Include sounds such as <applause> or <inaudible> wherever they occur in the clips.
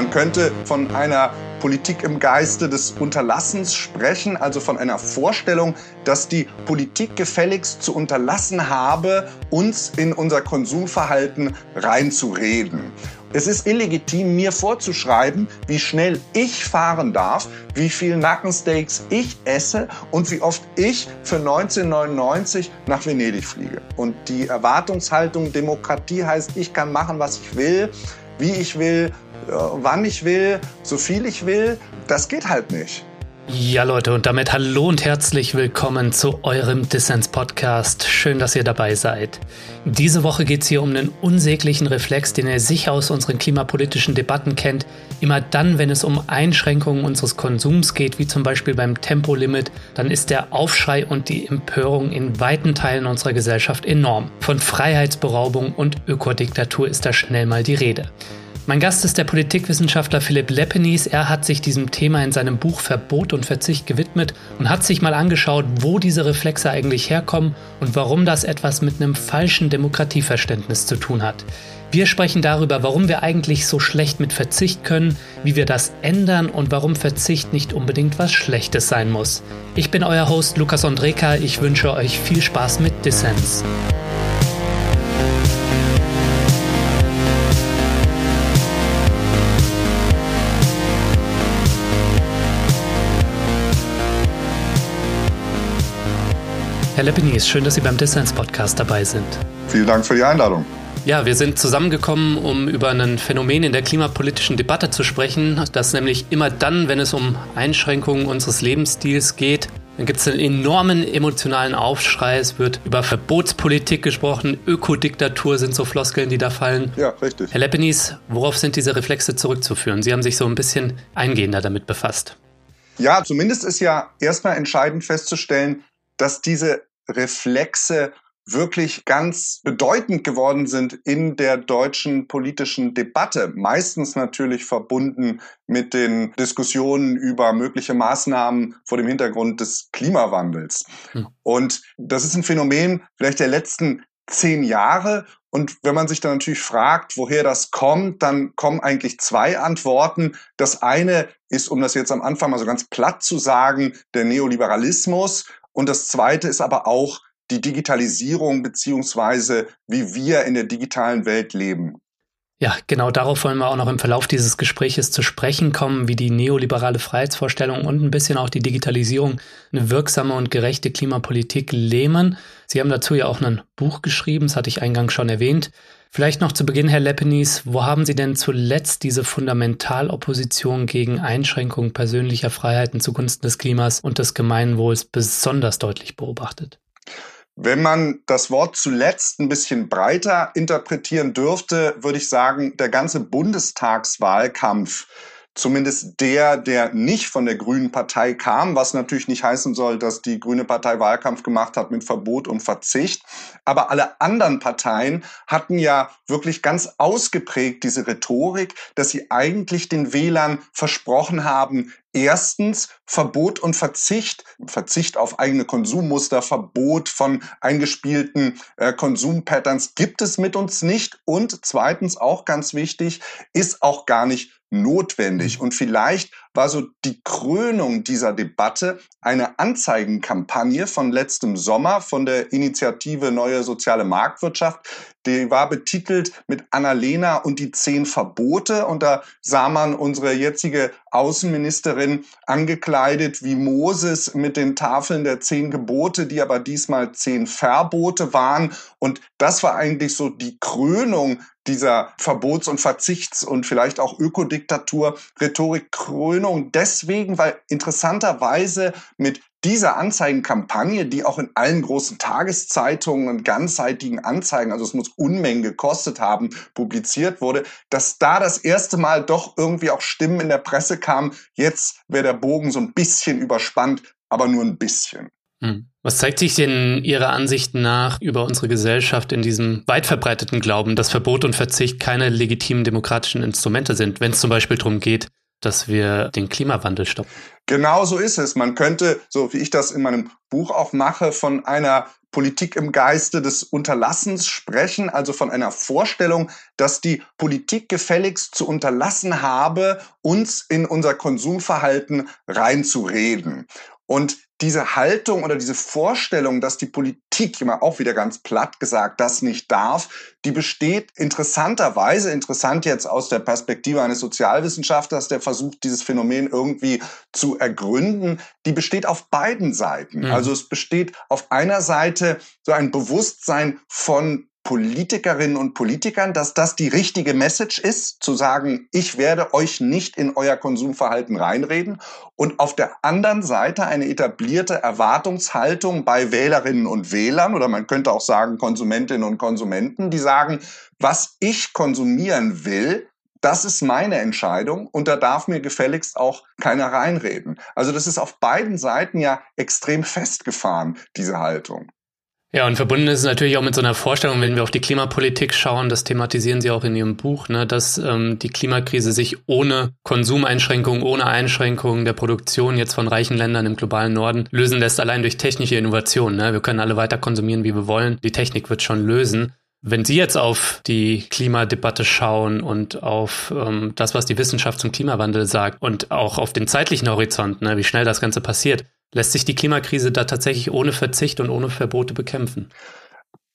Man könnte von einer Politik im Geiste des Unterlassens sprechen, also von einer Vorstellung, dass die Politik gefälligst zu unterlassen habe, uns in unser Konsumverhalten reinzureden. Es ist illegitim, mir vorzuschreiben, wie schnell ich fahren darf, wie viel Nackensteaks ich esse und wie oft ich für 1999 nach Venedig fliege. Und die Erwartungshaltung Demokratie heißt, ich kann machen, was ich will, wie ich will, wann ich will, so viel ich will, das geht halt nicht. Ja, Leute, und damit hallo und herzlich willkommen zu eurem Dissens-Podcast. Schön, dass ihr dabei seid. Diese Woche geht es hier um einen unsäglichen Reflex, den ihr sicher aus unseren klimapolitischen Debatten kennt. Immer dann, wenn es um Einschränkungen unseres Konsums geht, wie zum Beispiel beim Tempolimit, dann ist der Aufschrei und die Empörung in weiten Teilen unserer Gesellschaft enorm. Von Freiheitsberaubung und Ökodiktatur ist da schnell mal die Rede. Mein Gast ist der Politikwissenschaftler Philipp Leppenis. Er hat sich diesem Thema in seinem Buch Verbot und Verzicht gewidmet und hat sich mal angeschaut, wo diese Reflexe eigentlich herkommen und warum das etwas mit einem falschen Demokratieverständnis zu tun hat. Wir sprechen darüber, warum wir eigentlich so schlecht mit Verzicht können, wie wir das ändern und warum Verzicht nicht unbedingt was Schlechtes sein muss. Ich bin euer Host Lukas Andreka. Ich wünsche euch viel Spaß mit Dissens. Herr Leppinis, schön, dass Sie beim Dissens Podcast dabei sind. Vielen Dank für die Einladung. Ja, wir sind zusammengekommen, um über ein Phänomen in der klimapolitischen Debatte zu sprechen, das nämlich immer dann, wenn es um Einschränkungen unseres Lebensstils geht, dann gibt es einen enormen emotionalen Aufschrei. Es wird über Verbotspolitik gesprochen, Ökodiktatur sind so Floskeln, die da fallen. Ja, richtig. Herr Leppenis, worauf sind diese Reflexe zurückzuführen? Sie haben sich so ein bisschen eingehender damit befasst. Ja, zumindest ist ja erstmal entscheidend festzustellen, dass diese Reflexe wirklich ganz bedeutend geworden sind in der deutschen politischen Debatte. Meistens natürlich verbunden mit den Diskussionen über mögliche Maßnahmen vor dem Hintergrund des Klimawandels. Hm. Und das ist ein Phänomen vielleicht der letzten zehn Jahre. Und wenn man sich dann natürlich fragt, woher das kommt, dann kommen eigentlich zwei Antworten. Das eine ist, um das jetzt am Anfang mal so ganz platt zu sagen, der Neoliberalismus. Und das Zweite ist aber auch die Digitalisierung beziehungsweise wie wir in der digitalen Welt leben. Ja, genau darauf wollen wir auch noch im Verlauf dieses Gespräches zu sprechen kommen, wie die neoliberale Freiheitsvorstellung und ein bisschen auch die Digitalisierung eine wirksame und gerechte Klimapolitik lähmen. Sie haben dazu ja auch ein Buch geschrieben, das hatte ich eingangs schon erwähnt. Vielleicht noch zu Beginn, Herr Leppenis, wo haben Sie denn zuletzt diese Fundamentalopposition gegen Einschränkungen persönlicher Freiheiten zugunsten des Klimas und des Gemeinwohls besonders deutlich beobachtet? Wenn man das Wort zuletzt ein bisschen breiter interpretieren dürfte, würde ich sagen, der ganze Bundestagswahlkampf zumindest der, der nicht von der Grünen Partei kam, was natürlich nicht heißen soll, dass die Grüne Partei Wahlkampf gemacht hat mit Verbot und Verzicht. Aber alle anderen Parteien hatten ja wirklich ganz ausgeprägt diese Rhetorik, dass sie eigentlich den Wählern versprochen haben, Erstens Verbot und Verzicht, Verzicht auf eigene Konsummuster, Verbot von eingespielten äh, Konsumpatterns gibt es mit uns nicht. Und zweitens auch ganz wichtig, ist auch gar nicht notwendig. Und vielleicht war so die Krönung dieser Debatte eine Anzeigenkampagne von letztem Sommer von der Initiative Neue Soziale Marktwirtschaft. Die war betitelt mit Annalena und die zehn Verbote. Und da sah man unsere jetzige Außenministerin angekleidet wie Moses mit den Tafeln der zehn Gebote, die aber diesmal zehn Verbote waren. Und das war eigentlich so die Krönung dieser Verbots- und Verzichts- und vielleicht auch Ökodiktatur-Rhetorik Krönung deswegen, weil interessanterweise mit dieser Anzeigenkampagne, die auch in allen großen Tageszeitungen und ganzseitigen Anzeigen, also es muss Unmengen gekostet haben, publiziert wurde, dass da das erste Mal doch irgendwie auch Stimmen in der Presse kamen, jetzt wäre der Bogen so ein bisschen überspannt, aber nur ein bisschen. Hm. Was zeigt sich denn Ihrer Ansicht nach über unsere Gesellschaft in diesem weit verbreiteten Glauben, dass Verbot und Verzicht keine legitimen demokratischen Instrumente sind, wenn es zum Beispiel darum geht, dass wir den Klimawandel stoppen? Genau so ist es. Man könnte, so wie ich das in meinem Buch auch mache, von einer Politik im Geiste des Unterlassens sprechen, also von einer Vorstellung, dass die Politik gefälligst zu unterlassen habe, uns in unser Konsumverhalten reinzureden. Und diese Haltung oder diese Vorstellung, dass die Politik immer auch wieder ganz platt gesagt das nicht darf, die besteht interessanterweise, interessant jetzt aus der Perspektive eines Sozialwissenschaftlers, der versucht, dieses Phänomen irgendwie zu ergründen, die besteht auf beiden Seiten. Mhm. Also es besteht auf einer Seite so ein Bewusstsein von Politikerinnen und Politikern, dass das die richtige Message ist, zu sagen, ich werde euch nicht in euer Konsumverhalten reinreden. Und auf der anderen Seite eine etablierte Erwartungshaltung bei Wählerinnen und Wählern oder man könnte auch sagen Konsumentinnen und Konsumenten, die sagen, was ich konsumieren will, das ist meine Entscheidung und da darf mir gefälligst auch keiner reinreden. Also das ist auf beiden Seiten ja extrem festgefahren, diese Haltung. Ja, und verbunden ist es natürlich auch mit so einer Vorstellung, wenn wir auf die Klimapolitik schauen, das thematisieren Sie auch in Ihrem Buch, ne, dass ähm, die Klimakrise sich ohne Konsumeinschränkungen, ohne Einschränkungen der Produktion jetzt von reichen Ländern im globalen Norden lösen lässt, allein durch technische Innovation. Ne? Wir können alle weiter konsumieren, wie wir wollen. Die Technik wird schon lösen. Wenn Sie jetzt auf die Klimadebatte schauen und auf ähm, das, was die Wissenschaft zum Klimawandel sagt und auch auf den zeitlichen Horizont, ne, wie schnell das Ganze passiert, Lässt sich die Klimakrise da tatsächlich ohne Verzicht und ohne Verbote bekämpfen?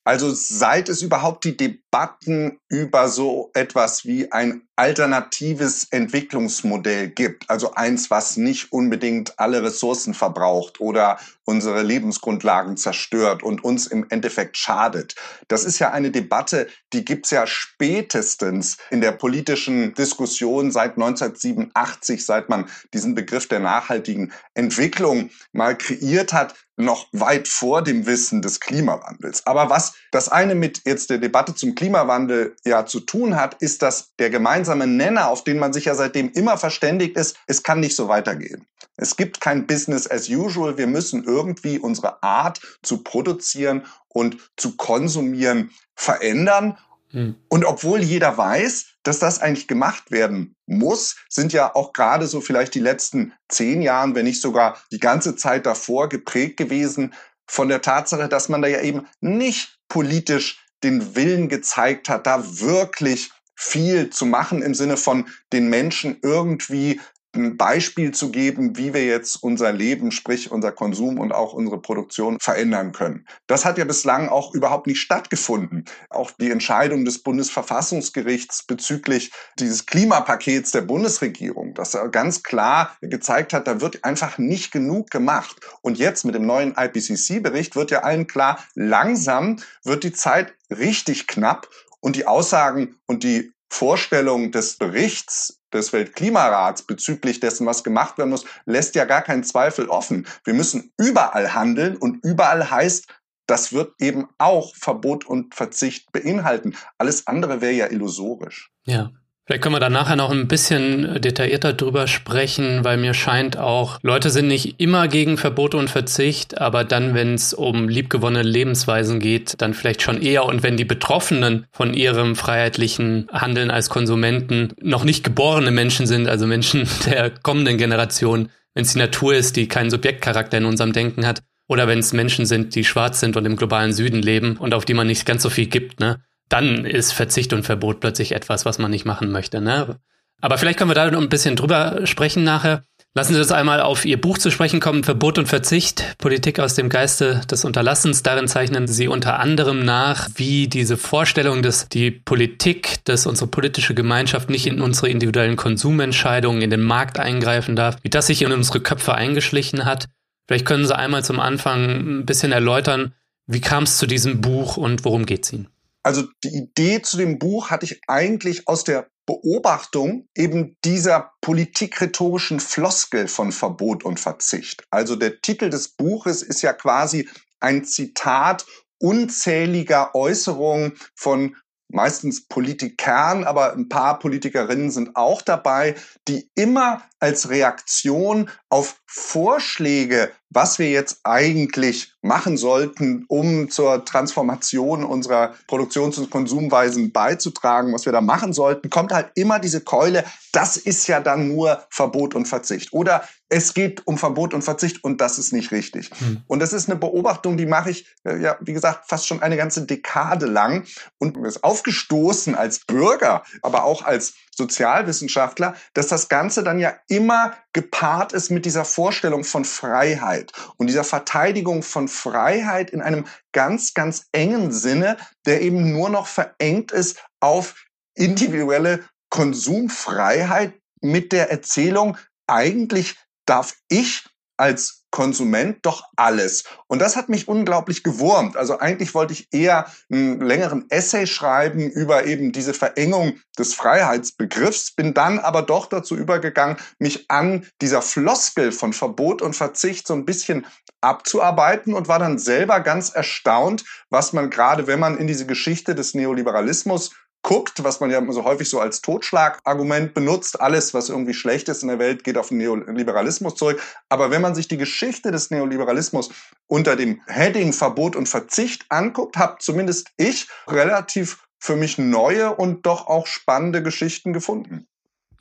Also seit es überhaupt die Debatten über so etwas wie ein alternatives Entwicklungsmodell gibt, also eins, was nicht unbedingt alle Ressourcen verbraucht oder unsere Lebensgrundlagen zerstört und uns im Endeffekt schadet. Das ist ja eine Debatte, die gibt's ja spätestens in der politischen Diskussion seit 1987, seit man diesen Begriff der nachhaltigen Entwicklung mal kreiert hat, noch weit vor dem Wissen des Klimawandels. Aber was das eine mit jetzt der Debatte zum Klimawandel ja zu tun hat, ist, dass der gemeinsame Nenner, auf den man sich ja seitdem immer verständigt ist, es kann nicht so weitergehen. Es gibt kein Business as usual. Wir müssen irgendwie unsere Art zu produzieren und zu konsumieren verändern. Hm. Und obwohl jeder weiß, dass das eigentlich gemacht werden muss, sind ja auch gerade so vielleicht die letzten zehn Jahren, wenn nicht sogar die ganze Zeit davor geprägt gewesen von der Tatsache, dass man da ja eben nicht politisch den Willen gezeigt hat, da wirklich viel zu machen im Sinne von den Menschen irgendwie ein Beispiel zu geben, wie wir jetzt unser Leben, sprich unser Konsum und auch unsere Produktion verändern können. Das hat ja bislang auch überhaupt nicht stattgefunden. Auch die Entscheidung des Bundesverfassungsgerichts bezüglich dieses Klimapakets der Bundesregierung, das ganz klar gezeigt hat, da wird einfach nicht genug gemacht. Und jetzt mit dem neuen IPCC-Bericht wird ja allen klar, langsam wird die Zeit richtig knapp und die Aussagen und die Vorstellung des Berichts des Weltklimarats bezüglich dessen, was gemacht werden muss, lässt ja gar keinen Zweifel offen. Wir müssen überall handeln und überall heißt, das wird eben auch Verbot und Verzicht beinhalten. Alles andere wäre ja illusorisch. Ja. Vielleicht können wir da nachher noch ein bisschen detaillierter drüber sprechen, weil mir scheint auch, Leute sind nicht immer gegen Verbote und Verzicht, aber dann, wenn es um liebgewonnene Lebensweisen geht, dann vielleicht schon eher. Und wenn die Betroffenen von ihrem freiheitlichen Handeln als Konsumenten noch nicht geborene Menschen sind, also Menschen <laughs> der kommenden Generation, wenn es die Natur ist, die keinen Subjektcharakter in unserem Denken hat, oder wenn es Menschen sind, die schwarz sind und im globalen Süden leben und auf die man nicht ganz so viel gibt, ne? Dann ist Verzicht und Verbot plötzlich etwas, was man nicht machen möchte. Ne? Aber vielleicht können wir da noch ein bisschen drüber sprechen nachher. Lassen Sie uns einmal auf Ihr Buch zu sprechen kommen, Verbot und Verzicht, Politik aus dem Geiste des Unterlassens. Darin zeichnen Sie unter anderem nach, wie diese Vorstellung, dass die Politik, dass unsere politische Gemeinschaft nicht in unsere individuellen Konsumentscheidungen, in den Markt eingreifen darf, wie das sich in unsere Köpfe eingeschlichen hat. Vielleicht können Sie einmal zum Anfang ein bisschen erläutern, wie kam es zu diesem Buch und worum geht es Ihnen? Also die Idee zu dem Buch hatte ich eigentlich aus der Beobachtung eben dieser politikrhetorischen Floskel von Verbot und Verzicht. Also der Titel des Buches ist ja quasi ein Zitat unzähliger Äußerungen von meistens Politikern, aber ein paar Politikerinnen sind auch dabei, die immer als Reaktion auf Vorschläge was wir jetzt eigentlich machen sollten, um zur Transformation unserer Produktions- und Konsumweisen beizutragen, was wir da machen sollten, kommt halt immer diese Keule, das ist ja dann nur Verbot und Verzicht. Oder es geht um Verbot und Verzicht und das ist nicht richtig. Hm. Und das ist eine Beobachtung, die mache ich, äh, ja, wie gesagt, fast schon eine ganze Dekade lang und mir ist aufgestoßen als Bürger, aber auch als Sozialwissenschaftler, dass das Ganze dann ja immer gepaart ist mit dieser Vorstellung von Freiheit und dieser Verteidigung von Freiheit in einem ganz, ganz engen Sinne, der eben nur noch verengt ist auf individuelle Konsumfreiheit mit der Erzählung, eigentlich darf ich als Konsument doch alles. Und das hat mich unglaublich gewurmt. Also eigentlich wollte ich eher einen längeren Essay schreiben über eben diese Verengung des Freiheitsbegriffs, bin dann aber doch dazu übergegangen, mich an dieser Floskel von Verbot und Verzicht so ein bisschen abzuarbeiten und war dann selber ganz erstaunt, was man gerade, wenn man in diese Geschichte des Neoliberalismus guckt, was man ja so häufig so als Totschlagargument benutzt, alles, was irgendwie schlecht ist in der Welt, geht auf den Neoliberalismus zurück. Aber wenn man sich die Geschichte des Neoliberalismus unter dem Heading Verbot und Verzicht anguckt, habe zumindest ich relativ für mich neue und doch auch spannende Geschichten gefunden.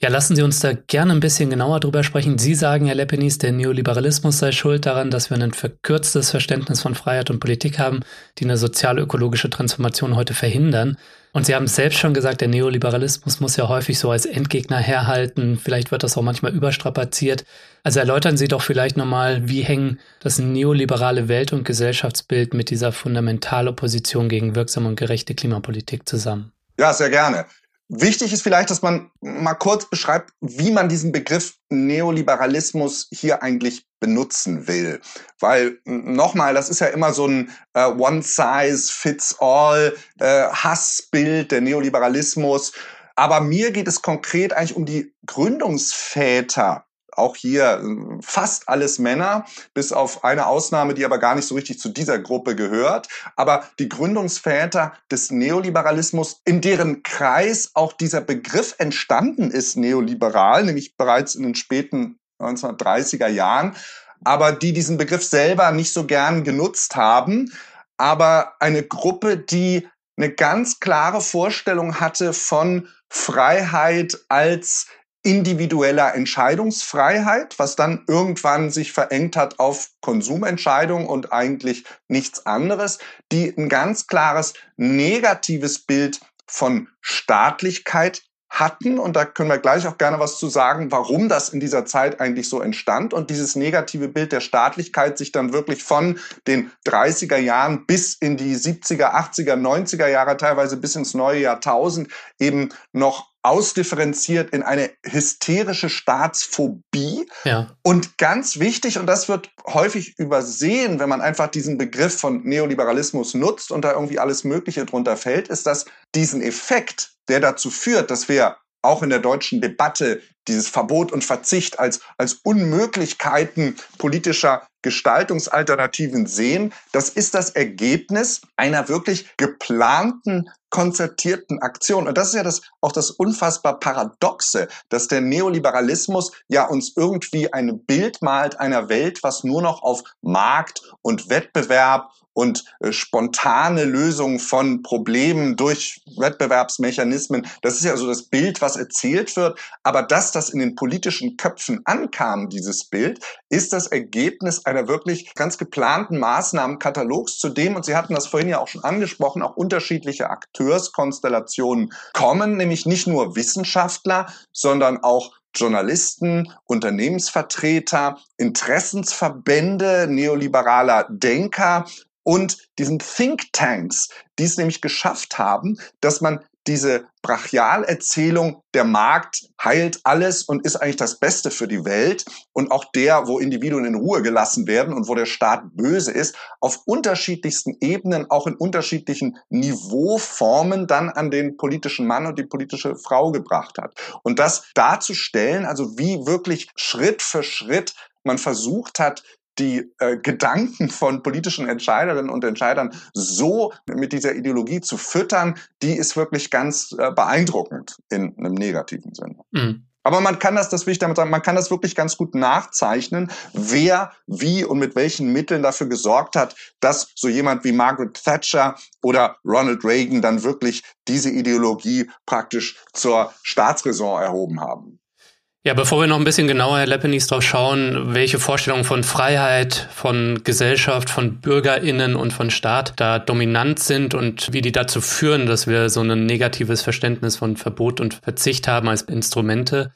Ja, lassen Sie uns da gerne ein bisschen genauer drüber sprechen. Sie sagen, Herr Lepenis, der Neoliberalismus sei schuld daran, dass wir ein verkürztes Verständnis von Freiheit und Politik haben, die eine sozial-ökologische Transformation heute verhindern. Und Sie haben es selbst schon gesagt, der Neoliberalismus muss ja häufig so als Endgegner herhalten. Vielleicht wird das auch manchmal überstrapaziert. Also erläutern Sie doch vielleicht nochmal, wie hängen das neoliberale Welt- und Gesellschaftsbild mit dieser Fundamentalopposition gegen wirksame und gerechte Klimapolitik zusammen? Ja, sehr gerne. Wichtig ist vielleicht, dass man mal kurz beschreibt, wie man diesen Begriff Neoliberalismus hier eigentlich benutzen will. Weil nochmal, das ist ja immer so ein äh, One-Size-Fits-All äh, Hassbild, der Neoliberalismus. Aber mir geht es konkret eigentlich um die Gründungsväter auch hier äh, fast alles Männer, bis auf eine Ausnahme, die aber gar nicht so richtig zu dieser Gruppe gehört. Aber die Gründungsväter des Neoliberalismus, in deren Kreis auch dieser Begriff entstanden ist, neoliberal, nämlich bereits in den späten 1930er Jahren, aber die diesen Begriff selber nicht so gern genutzt haben, aber eine Gruppe, die eine ganz klare Vorstellung hatte von Freiheit als individueller Entscheidungsfreiheit, was dann irgendwann sich verengt hat auf Konsumentscheidungen und eigentlich nichts anderes, die ein ganz klares negatives Bild von Staatlichkeit hatten. Und da können wir gleich auch gerne was zu sagen, warum das in dieser Zeit eigentlich so entstand und dieses negative Bild der Staatlichkeit sich dann wirklich von den 30er Jahren bis in die 70er, 80er, 90er Jahre, teilweise bis ins neue Jahrtausend eben noch ausdifferenziert in eine hysterische Staatsphobie. Ja. Und ganz wichtig, und das wird häufig übersehen, wenn man einfach diesen Begriff von Neoliberalismus nutzt und da irgendwie alles Mögliche drunter fällt, ist, dass diesen Effekt, der dazu führt, dass wir auch in der deutschen Debatte dieses Verbot und Verzicht als, als Unmöglichkeiten politischer Gestaltungsalternativen sehen, das ist das Ergebnis einer wirklich geplanten, konzertierten Aktion. Und das ist ja das, auch das unfassbar Paradoxe, dass der Neoliberalismus ja uns irgendwie ein Bild malt einer Welt, was nur noch auf Markt und Wettbewerb und äh, spontane Lösung von Problemen durch Wettbewerbsmechanismen. Das ist ja so das Bild, was erzählt wird. Aber dass das in den politischen Köpfen ankam, dieses Bild, ist das Ergebnis einer wirklich ganz geplanten Maßnahmenkatalogs, zu dem, und Sie hatten das vorhin ja auch schon angesprochen, auch unterschiedliche Akteurskonstellationen kommen, nämlich nicht nur Wissenschaftler, sondern auch Journalisten, Unternehmensvertreter, Interessensverbände, neoliberaler Denker und diesen Thinktanks, die es nämlich geschafft haben, dass man diese Brachialerzählung, der Markt heilt alles und ist eigentlich das Beste für die Welt und auch der, wo Individuen in Ruhe gelassen werden und wo der Staat böse ist, auf unterschiedlichsten Ebenen, auch in unterschiedlichen Niveauformen dann an den politischen Mann und die politische Frau gebracht hat. Und das darzustellen, also wie wirklich Schritt für Schritt man versucht hat, die äh, Gedanken von politischen Entscheiderinnen und Entscheidern so mit dieser Ideologie zu füttern, die ist wirklich ganz äh, beeindruckend in einem negativen Sinne. Mhm. Aber man kann das, das will ich damit sagen, man kann das wirklich ganz gut nachzeichnen, wer wie und mit welchen Mitteln dafür gesorgt hat, dass so jemand wie Margaret Thatcher oder Ronald Reagan dann wirklich diese Ideologie praktisch zur Staatsräson erhoben haben. Ja, bevor wir noch ein bisschen genauer, Herr Leppenis, drauf schauen, welche Vorstellungen von Freiheit, von Gesellschaft, von BürgerInnen und von Staat da dominant sind und wie die dazu führen, dass wir so ein negatives Verständnis von Verbot und Verzicht haben als Instrumente,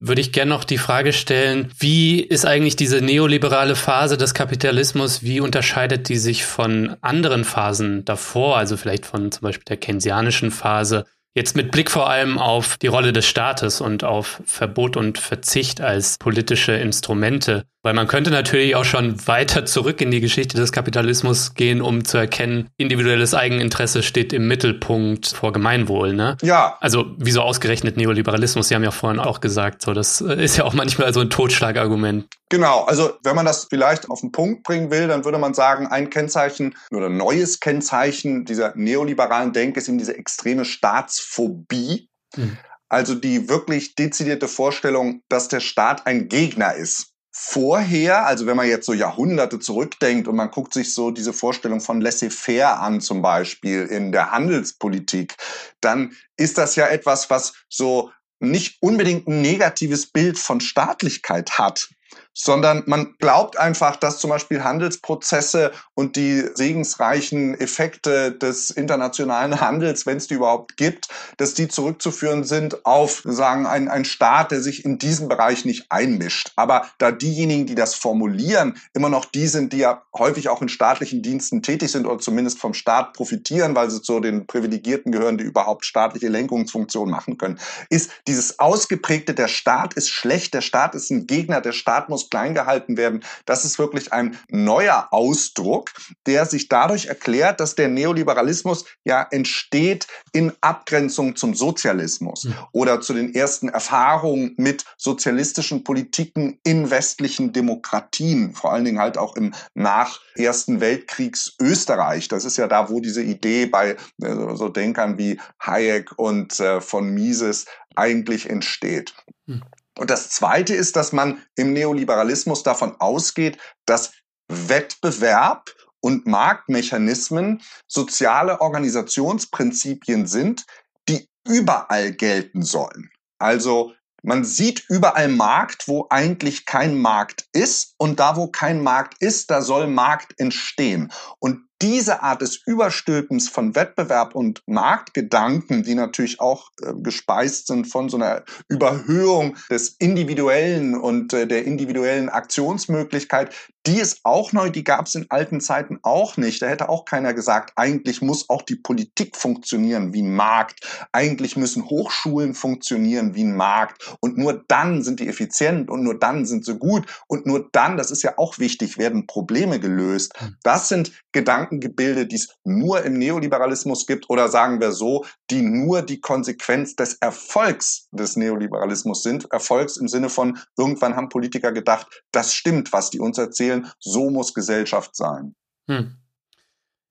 würde ich gerne noch die Frage stellen, wie ist eigentlich diese neoliberale Phase des Kapitalismus, wie unterscheidet die sich von anderen Phasen davor, also vielleicht von zum Beispiel der keynesianischen Phase, Jetzt mit Blick vor allem auf die Rolle des Staates und auf Verbot und Verzicht als politische Instrumente. Weil man könnte natürlich auch schon weiter zurück in die Geschichte des Kapitalismus gehen, um zu erkennen, individuelles Eigeninteresse steht im Mittelpunkt vor Gemeinwohl, ne? Ja. Also, wieso ausgerechnet Neoliberalismus? Sie haben ja vorhin auch gesagt, so, das ist ja auch manchmal so ein Totschlagargument. Genau. Also, wenn man das vielleicht auf den Punkt bringen will, dann würde man sagen, ein Kennzeichen oder neues Kennzeichen dieser neoliberalen Denke ist eben diese extreme Staatsphobie. Mhm. Also die wirklich dezidierte Vorstellung, dass der Staat ein Gegner ist vorher, also wenn man jetzt so Jahrhunderte zurückdenkt und man guckt sich so diese Vorstellung von laissez-faire an, zum Beispiel in der Handelspolitik, dann ist das ja etwas, was so nicht unbedingt ein negatives Bild von Staatlichkeit hat, sondern man glaubt einfach, dass zum Beispiel Handelsprozesse und die segensreichen Effekte des internationalen Handels, wenn es die überhaupt gibt, dass die zurückzuführen sind auf sagen ein, ein Staat, der sich in diesem Bereich nicht einmischt. Aber da diejenigen, die das formulieren, immer noch die sind, die ja häufig auch in staatlichen Diensten tätig sind oder zumindest vom Staat profitieren, weil sie zu den Privilegierten gehören, die überhaupt staatliche Lenkungsfunktion machen können, ist dieses ausgeprägte, der Staat ist schlecht, der Staat ist ein Gegner, der Staat muss klein gehalten werden. Das ist wirklich ein neuer Ausdruck, der sich dadurch erklärt, dass der Neoliberalismus ja entsteht in Abgrenzung zum Sozialismus mhm. oder zu den ersten Erfahrungen mit sozialistischen Politiken in westlichen Demokratien, vor allen Dingen halt auch im nach Ersten Weltkriegs Österreich. Das ist ja da, wo diese Idee bei äh, so Denkern wie Hayek und äh, von Mises eigentlich entsteht. Mhm. Und das Zweite ist, dass man im Neoliberalismus davon ausgeht, dass Wettbewerb und Marktmechanismen soziale Organisationsprinzipien sind, die überall gelten sollen. Also man sieht überall Markt, wo eigentlich kein Markt ist. Und da, wo kein Markt ist, da soll Markt entstehen. Und diese Art des Überstülpens von Wettbewerb und Marktgedanken, die natürlich auch äh, gespeist sind von so einer Überhöhung des Individuellen und äh, der individuellen Aktionsmöglichkeit, die ist auch neu, die gab es in alten Zeiten auch nicht. Da hätte auch keiner gesagt, eigentlich muss auch die Politik funktionieren wie ein Markt. Eigentlich müssen Hochschulen funktionieren wie ein Markt. Und nur dann sind die effizient und nur dann sind sie gut. Und nur dann, das ist ja auch wichtig, werden Probleme gelöst. Hm. Das sind Gedankengebilde, die es nur im Neoliberalismus gibt oder sagen wir so, die nur die Konsequenz des Erfolgs des Neoliberalismus sind. Erfolgs im Sinne von, irgendwann haben Politiker gedacht, das stimmt, was die uns erzählen erzählen, so muss Gesellschaft sein. Hm.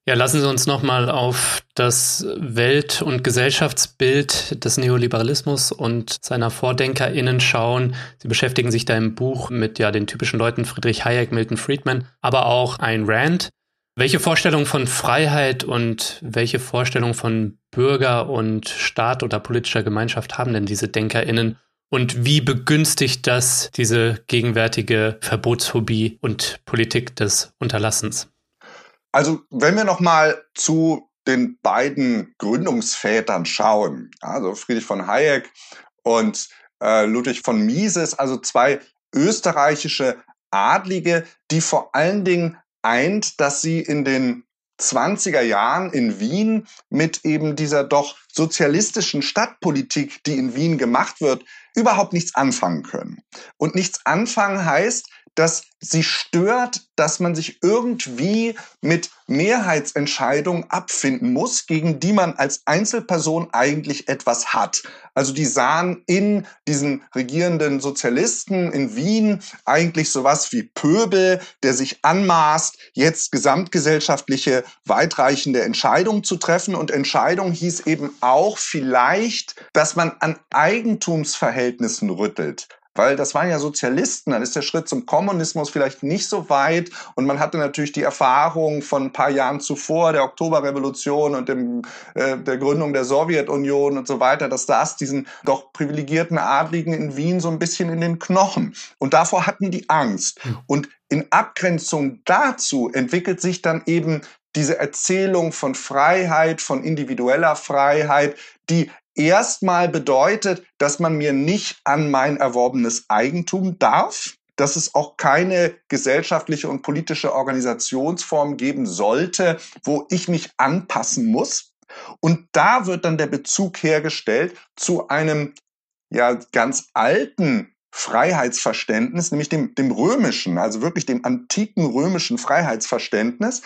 Ja, lassen Sie uns nochmal auf das Welt- und Gesellschaftsbild des Neoliberalismus und seiner VordenkerInnen schauen. Sie beschäftigen sich da im Buch mit ja den typischen Leuten Friedrich Hayek, Milton Friedman, aber auch Ayn Rand. Welche Vorstellung von Freiheit und welche Vorstellung von Bürger und Staat oder politischer Gemeinschaft haben denn diese DenkerInnen und wie begünstigt das diese gegenwärtige Verbotsphobie und Politik des Unterlassens? Also, wenn wir noch mal zu den beiden Gründungsvätern schauen, also Friedrich von Hayek und äh, Ludwig von Mises, also zwei österreichische Adlige, die vor allen Dingen eint, dass sie in den 20er Jahren in Wien mit eben dieser doch sozialistischen Stadtpolitik, die in Wien gemacht wird, überhaupt nichts anfangen können. Und nichts anfangen heißt, dass sie stört, dass man sich irgendwie mit Mehrheitsentscheidungen abfinden muss, gegen die man als Einzelperson eigentlich etwas hat. Also die sahen in diesen regierenden Sozialisten in Wien eigentlich sowas wie Pöbel, der sich anmaßt, jetzt gesamtgesellschaftliche weitreichende Entscheidungen zu treffen. Und Entscheidung hieß eben auch vielleicht, dass man an Eigentumsverhältnissen rüttelt weil das waren ja Sozialisten, dann ist der Schritt zum Kommunismus vielleicht nicht so weit. Und man hatte natürlich die Erfahrung von ein paar Jahren zuvor, der Oktoberrevolution und dem, äh, der Gründung der Sowjetunion und so weiter, dass das diesen doch privilegierten Adligen in Wien so ein bisschen in den Knochen. Und davor hatten die Angst. Hm. und in Abgrenzung dazu entwickelt sich dann eben diese Erzählung von Freiheit, von individueller Freiheit, die erstmal bedeutet, dass man mir nicht an mein erworbenes Eigentum darf, dass es auch keine gesellschaftliche und politische Organisationsform geben sollte, wo ich mich anpassen muss. Und da wird dann der Bezug hergestellt zu einem ja ganz alten Freiheitsverständnis, nämlich dem, dem römischen, also wirklich dem antiken römischen Freiheitsverständnis,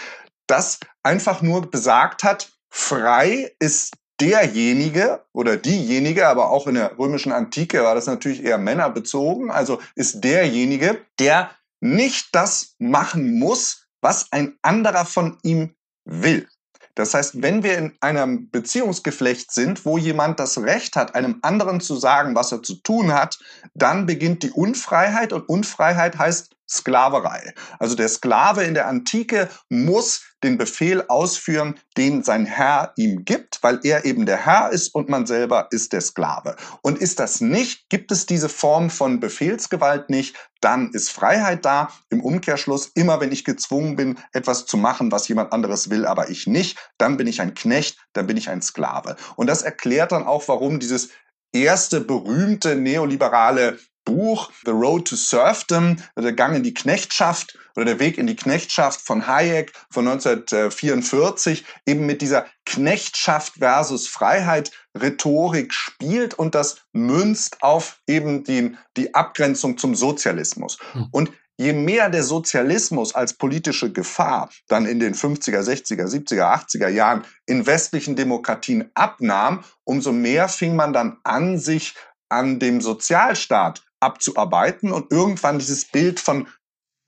das einfach nur besagt hat, frei ist derjenige oder diejenige, aber auch in der römischen Antike war das natürlich eher männerbezogen, also ist derjenige, der nicht das machen muss, was ein anderer von ihm will. Das heißt, wenn wir in einem Beziehungsgeflecht sind, wo jemand das Recht hat, einem anderen zu sagen, was er zu tun hat, dann beginnt die Unfreiheit und Unfreiheit heißt Sklaverei. Also der Sklave in der Antike muss den Befehl ausführen, den sein Herr ihm gibt, weil er eben der Herr ist und man selber ist der Sklave. Und ist das nicht, gibt es diese Form von Befehlsgewalt nicht, dann ist Freiheit da. Im Umkehrschluss, immer wenn ich gezwungen bin, etwas zu machen, was jemand anderes will, aber ich nicht, dann bin ich ein Knecht, dann bin ich ein Sklave. Und das erklärt dann auch, warum dieses erste berühmte neoliberale Buch The Road to Serfdom, der Gang in die Knechtschaft oder der Weg in die Knechtschaft von Hayek von 1944 eben mit dieser Knechtschaft versus Freiheit Rhetorik spielt und das münzt auf eben die, die Abgrenzung zum Sozialismus. Hm. Und je mehr der Sozialismus als politische Gefahr dann in den 50er, 60er, 70er, 80er Jahren in westlichen Demokratien abnahm, umso mehr fing man dann an, sich an dem Sozialstaat abzuarbeiten und irgendwann dieses Bild von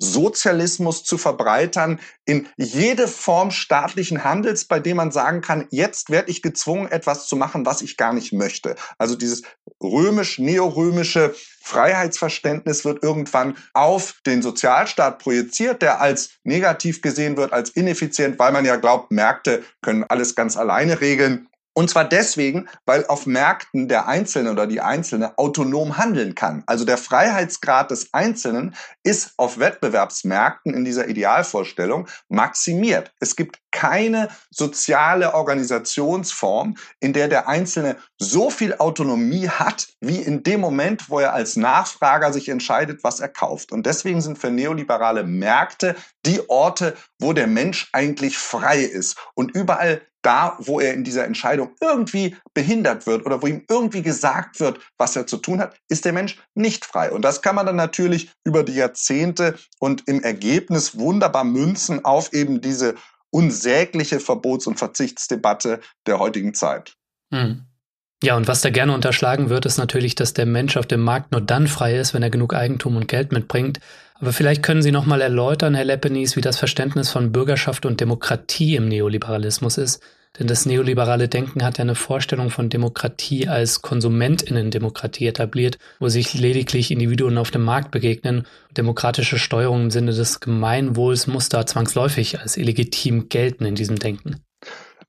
Sozialismus zu verbreitern in jede Form staatlichen Handels, bei dem man sagen kann, jetzt werde ich gezwungen, etwas zu machen, was ich gar nicht möchte. Also dieses römisch-neorömische Freiheitsverständnis wird irgendwann auf den Sozialstaat projiziert, der als negativ gesehen wird, als ineffizient, weil man ja glaubt, Märkte können alles ganz alleine regeln. Und zwar deswegen, weil auf Märkten der Einzelne oder die Einzelne autonom handeln kann. Also der Freiheitsgrad des Einzelnen ist auf Wettbewerbsmärkten in dieser Idealvorstellung maximiert. Es gibt keine soziale Organisationsform, in der der Einzelne so viel Autonomie hat, wie in dem Moment, wo er als Nachfrager sich entscheidet, was er kauft. Und deswegen sind für neoliberale Märkte die Orte, wo der Mensch eigentlich frei ist. Und überall da, wo er in dieser Entscheidung irgendwie behindert wird oder wo ihm irgendwie gesagt wird, was er zu tun hat, ist der Mensch nicht frei. Und das kann man dann natürlich über die Jahrzehnte und im Ergebnis wunderbar münzen auf eben diese unsägliche Verbots- und Verzichtsdebatte der heutigen Zeit. Hm. Ja, und was da gerne unterschlagen wird, ist natürlich, dass der Mensch auf dem Markt nur dann frei ist, wenn er genug Eigentum und Geld mitbringt. Aber vielleicht können Sie noch mal erläutern, Herr Leppenis, wie das Verständnis von Bürgerschaft und Demokratie im Neoliberalismus ist. Denn das neoliberale Denken hat ja eine Vorstellung von Demokratie als Konsumentinnendemokratie etabliert, wo sich lediglich Individuen auf dem Markt begegnen. Demokratische Steuerung im Sinne des Gemeinwohls muss da zwangsläufig als illegitim gelten in diesem Denken.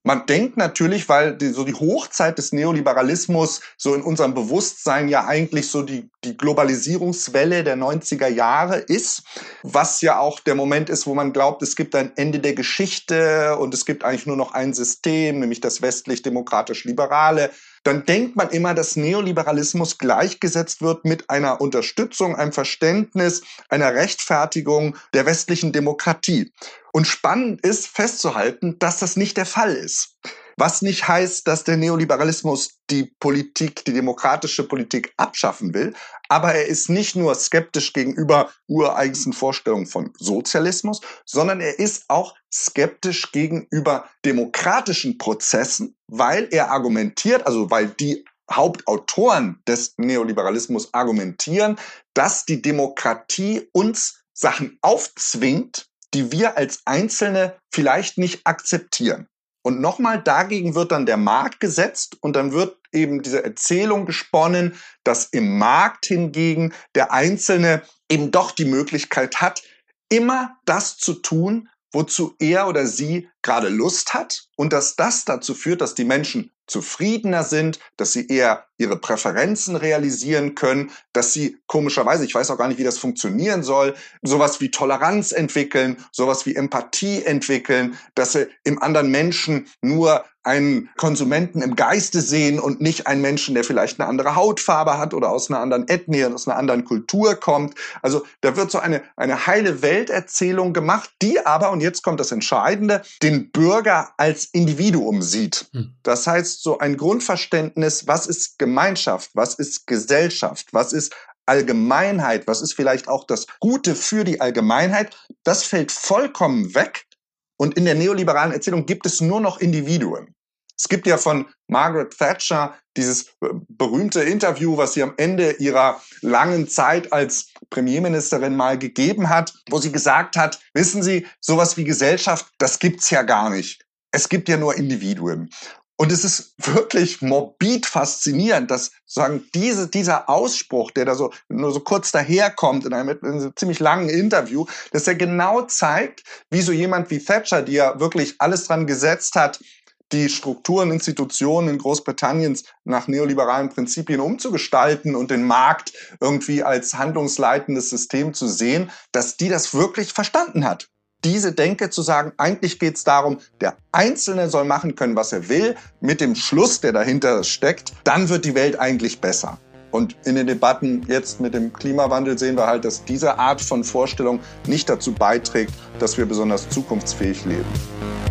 Man denkt natürlich, weil die, so die Hochzeit des Neoliberalismus so in unserem Bewusstsein ja eigentlich so die, die Globalisierungswelle der 90er Jahre ist, was ja auch der Moment ist, wo man glaubt, es gibt ein Ende der Geschichte und es gibt eigentlich nur noch ein System, nämlich das westlich-demokratisch-liberale dann denkt man immer, dass Neoliberalismus gleichgesetzt wird mit einer Unterstützung, einem Verständnis, einer Rechtfertigung der westlichen Demokratie. Und spannend ist festzuhalten, dass das nicht der Fall ist. Was nicht heißt, dass der Neoliberalismus die Politik, die demokratische Politik abschaffen will, aber er ist nicht nur skeptisch gegenüber ureigensten Vorstellungen von Sozialismus, sondern er ist auch skeptisch gegenüber demokratischen Prozessen, weil er argumentiert, also weil die Hauptautoren des Neoliberalismus argumentieren, dass die Demokratie uns Sachen aufzwingt, die wir als Einzelne vielleicht nicht akzeptieren. Und nochmal, dagegen wird dann der Markt gesetzt und dann wird eben diese Erzählung gesponnen, dass im Markt hingegen der Einzelne eben doch die Möglichkeit hat, immer das zu tun, wozu er oder sie gerade Lust hat und dass das dazu führt, dass die Menschen zufriedener sind, dass sie eher ihre Präferenzen realisieren können, dass sie komischerweise, ich weiß auch gar nicht, wie das funktionieren soll, sowas wie Toleranz entwickeln, sowas wie Empathie entwickeln, dass sie im anderen Menschen nur einen Konsumenten im Geiste sehen und nicht einen Menschen, der vielleicht eine andere Hautfarbe hat oder aus einer anderen Ethnie, aus einer anderen Kultur kommt. Also da wird so eine, eine heile Welterzählung gemacht, die aber, und jetzt kommt das Entscheidende, den Bürger als Individuum sieht. Hm. Das heißt, so ein Grundverständnis, was ist Gemeinschaft, was ist Gesellschaft, was ist Allgemeinheit, was ist vielleicht auch das Gute für die Allgemeinheit, das fällt vollkommen weg. Und in der neoliberalen Erzählung gibt es nur noch Individuen. Es gibt ja von Margaret Thatcher dieses äh, berühmte Interview, was sie am Ende ihrer langen Zeit als Premierministerin mal gegeben hat, wo sie gesagt hat, wissen Sie, sowas wie Gesellschaft, das gibt's ja gar nicht. Es gibt ja nur Individuen. Und es ist wirklich morbid faszinierend, dass sagen diese, dieser Ausspruch, der da so nur so kurz daherkommt in einem, in einem ziemlich langen Interview, dass er genau zeigt, wie so jemand wie Thatcher, die ja wirklich alles dran gesetzt hat, die Strukturen, Institutionen in Großbritanniens nach neoliberalen Prinzipien umzugestalten und den Markt irgendwie als handlungsleitendes System zu sehen, dass die das wirklich verstanden hat diese Denke zu sagen, eigentlich geht es darum, der Einzelne soll machen können, was er will, mit dem Schluss, der dahinter steckt, dann wird die Welt eigentlich besser. Und in den Debatten jetzt mit dem Klimawandel sehen wir halt, dass diese Art von Vorstellung nicht dazu beiträgt, dass wir besonders zukunftsfähig leben.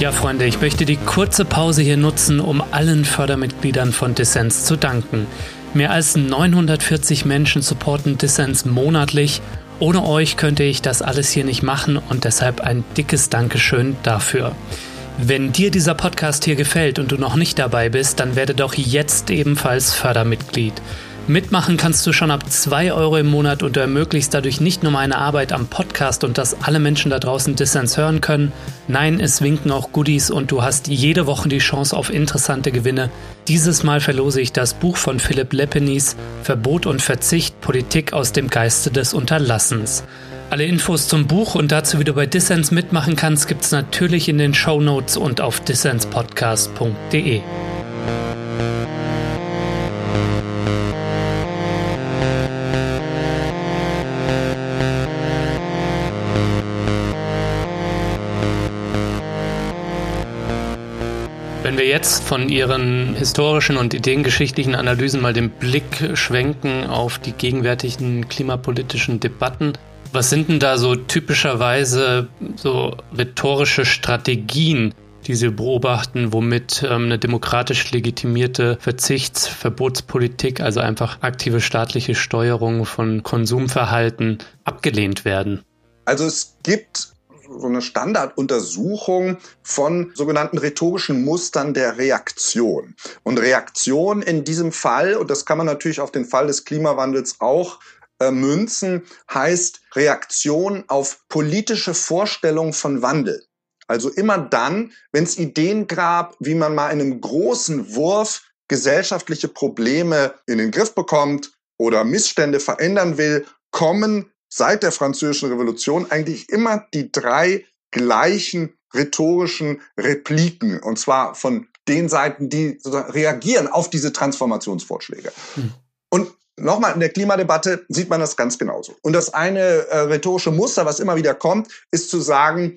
Ja, Freunde, ich möchte die kurze Pause hier nutzen, um allen Fördermitgliedern von Dissens zu danken. Mehr als 940 Menschen supporten Dissens monatlich. Ohne euch könnte ich das alles hier nicht machen und deshalb ein dickes Dankeschön dafür. Wenn dir dieser Podcast hier gefällt und du noch nicht dabei bist, dann werde doch jetzt ebenfalls Fördermitglied. Mitmachen kannst du schon ab 2 Euro im Monat und du ermöglichst dadurch nicht nur meine Arbeit am Podcast und dass alle Menschen da draußen Dissens hören können. Nein, es winken auch Goodies und du hast jede Woche die Chance auf interessante Gewinne. Dieses Mal verlose ich das Buch von Philipp Leppenis Verbot und Verzicht Politik aus dem Geiste des Unterlassens. Alle Infos zum Buch und dazu, wie du bei Dissens mitmachen kannst, gibt es natürlich in den Show Notes und auf dissenspodcast.de. jetzt von Ihren historischen und ideengeschichtlichen Analysen mal den Blick schwenken auf die gegenwärtigen klimapolitischen Debatten, was sind denn da so typischerweise so rhetorische Strategien, die Sie beobachten, womit ähm, eine demokratisch legitimierte Verzichts-, Verbotspolitik, also einfach aktive staatliche Steuerung von Konsumverhalten abgelehnt werden? Also es gibt so eine Standarduntersuchung von sogenannten rhetorischen Mustern der Reaktion. Und Reaktion in diesem Fall, und das kann man natürlich auf den Fall des Klimawandels auch äh, münzen, heißt Reaktion auf politische Vorstellungen von Wandel. Also immer dann, wenn es Ideen gab, wie man mal in einem großen Wurf gesellschaftliche Probleme in den Griff bekommt oder Missstände verändern will, kommen seit der Französischen Revolution eigentlich immer die drei gleichen rhetorischen Repliken, und zwar von den Seiten, die reagieren auf diese Transformationsvorschläge. Hm. Und nochmal, in der Klimadebatte sieht man das ganz genauso. Und das eine äh, rhetorische Muster, was immer wieder kommt, ist zu sagen,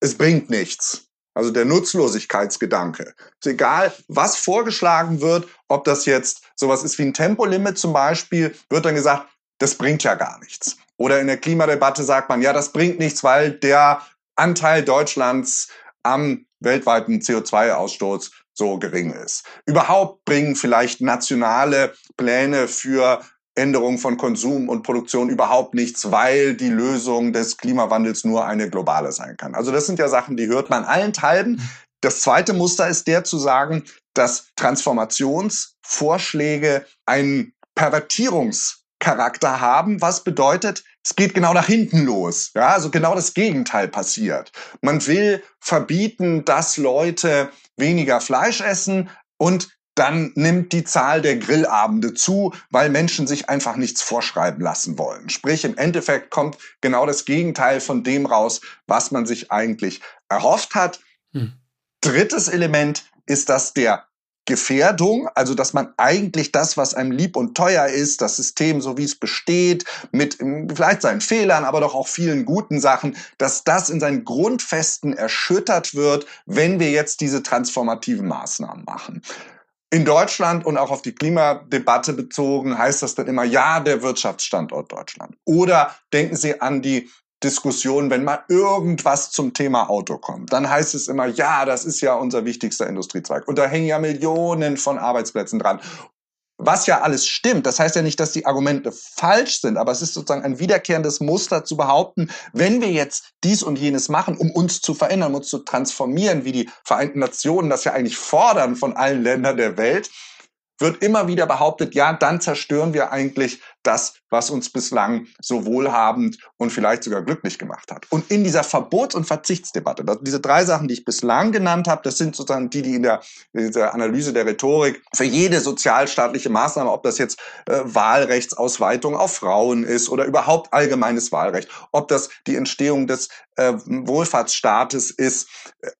es bringt nichts. Also der Nutzlosigkeitsgedanke. Ist egal, was vorgeschlagen wird, ob das jetzt sowas ist wie ein Tempolimit zum Beispiel, wird dann gesagt, das bringt ja gar nichts. Oder in der Klimadebatte sagt man, ja, das bringt nichts, weil der Anteil Deutschlands am weltweiten CO2-Ausstoß so gering ist. Überhaupt bringen vielleicht nationale Pläne für Änderung von Konsum und Produktion überhaupt nichts, weil die Lösung des Klimawandels nur eine globale sein kann. Also das sind ja Sachen, die hört man allenthalben. Das zweite Muster ist der zu sagen, dass Transformationsvorschläge einen Pervertierungscharakter haben, was bedeutet, es geht genau nach hinten los. Ja, also genau das Gegenteil passiert. Man will verbieten, dass Leute weniger Fleisch essen und dann nimmt die Zahl der Grillabende zu, weil Menschen sich einfach nichts vorschreiben lassen wollen. Sprich, im Endeffekt kommt genau das Gegenteil von dem raus, was man sich eigentlich erhofft hat. Hm. Drittes Element ist, dass der Gefährdung, also dass man eigentlich das, was einem lieb und teuer ist, das System, so wie es besteht, mit vielleicht seinen Fehlern, aber doch auch vielen guten Sachen, dass das in seinen Grundfesten erschüttert wird, wenn wir jetzt diese transformativen Maßnahmen machen. In Deutschland und auch auf die Klimadebatte bezogen heißt das dann immer, ja, der Wirtschaftsstandort Deutschland. Oder denken Sie an die Diskussion, wenn mal irgendwas zum Thema Auto kommt. Dann heißt es immer, ja, das ist ja unser wichtigster Industriezweig. Und da hängen ja Millionen von Arbeitsplätzen dran. Was ja alles stimmt. Das heißt ja nicht, dass die Argumente falsch sind, aber es ist sozusagen ein wiederkehrendes Muster zu behaupten, wenn wir jetzt dies und jenes machen, um uns zu verändern, um uns zu transformieren, wie die Vereinten Nationen das ja eigentlich fordern von allen Ländern der Welt, wird immer wieder behauptet, ja, dann zerstören wir eigentlich das, was uns bislang so wohlhabend und vielleicht sogar glücklich gemacht hat. Und in dieser Verbots- und Verzichtsdebatte, diese drei Sachen, die ich bislang genannt habe, das sind sozusagen die, die in der, in der Analyse der Rhetorik für jede sozialstaatliche Maßnahme, ob das jetzt äh, Wahlrechtsausweitung auf Frauen ist oder überhaupt allgemeines Wahlrecht, ob das die Entstehung des äh, Wohlfahrtsstaates ist,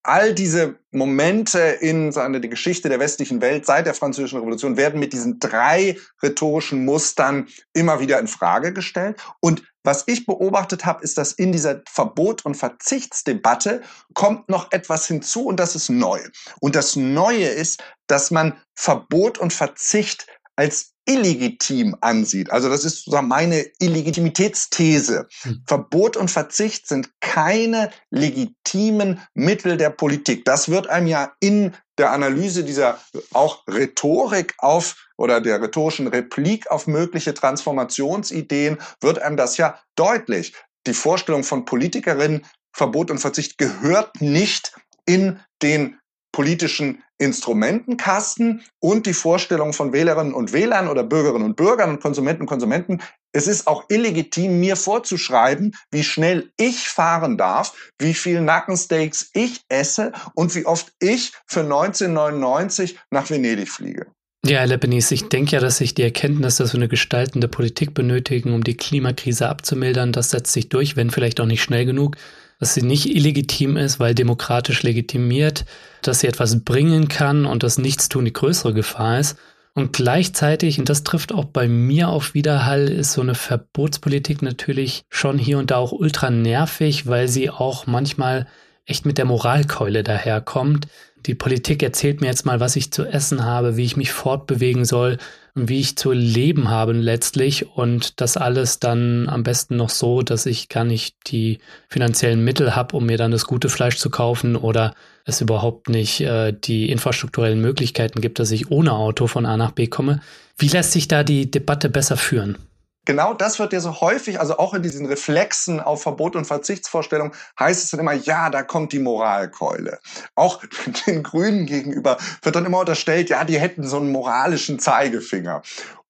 all diese Momente in seine, die Geschichte der westlichen Welt seit der Französischen Revolution werden mit diesen drei rhetorischen Mustern immer wieder in Frage gestellt. Und was ich beobachtet habe, ist, dass in dieser Verbot- und Verzichtsdebatte kommt noch etwas hinzu und das ist neu. Und das Neue ist, dass man Verbot und Verzicht als illegitim ansieht. Also das ist sozusagen meine Illegitimitätsthese. Hm. Verbot und Verzicht sind keine legitimen Mittel der Politik. Das wird einem ja in der Analyse dieser auch Rhetorik auf oder der rhetorischen Replik auf mögliche Transformationsideen wird einem das ja deutlich. Die Vorstellung von Politikerinnen, Verbot und Verzicht gehört nicht in den politischen Instrumentenkasten und die Vorstellung von Wählerinnen und Wählern oder Bürgerinnen und Bürgern und Konsumenten und Konsumenten. Es ist auch illegitim, mir vorzuschreiben, wie schnell ich fahren darf, wie viel Nackensteaks ich esse und wie oft ich für 1999 nach Venedig fliege. Ja, Herr Lepenis, ich denke ja, dass sich die Erkenntnis, dass wir eine gestaltende Politik benötigen, um die Klimakrise abzumildern, das setzt sich durch, wenn vielleicht auch nicht schnell genug dass sie nicht illegitim ist, weil demokratisch legitimiert, dass sie etwas bringen kann und das Nichtstun die größere Gefahr ist. Und gleichzeitig, und das trifft auch bei mir auf Widerhall, ist so eine Verbotspolitik natürlich schon hier und da auch ultra nervig, weil sie auch manchmal echt mit der Moralkeule daherkommt. Die Politik erzählt mir jetzt mal, was ich zu essen habe, wie ich mich fortbewegen soll wie ich zu leben habe letztlich und das alles dann am besten noch so, dass ich gar nicht die finanziellen Mittel habe, um mir dann das gute Fleisch zu kaufen oder es überhaupt nicht äh, die infrastrukturellen Möglichkeiten gibt, dass ich ohne Auto von A nach B komme. Wie lässt sich da die Debatte besser führen? Genau das wird ja so häufig, also auch in diesen Reflexen auf Verbot und Verzichtsvorstellungen, heißt es dann immer, ja, da kommt die Moralkeule. Auch <laughs> den Grünen gegenüber wird dann immer unterstellt, ja, die hätten so einen moralischen Zeigefinger.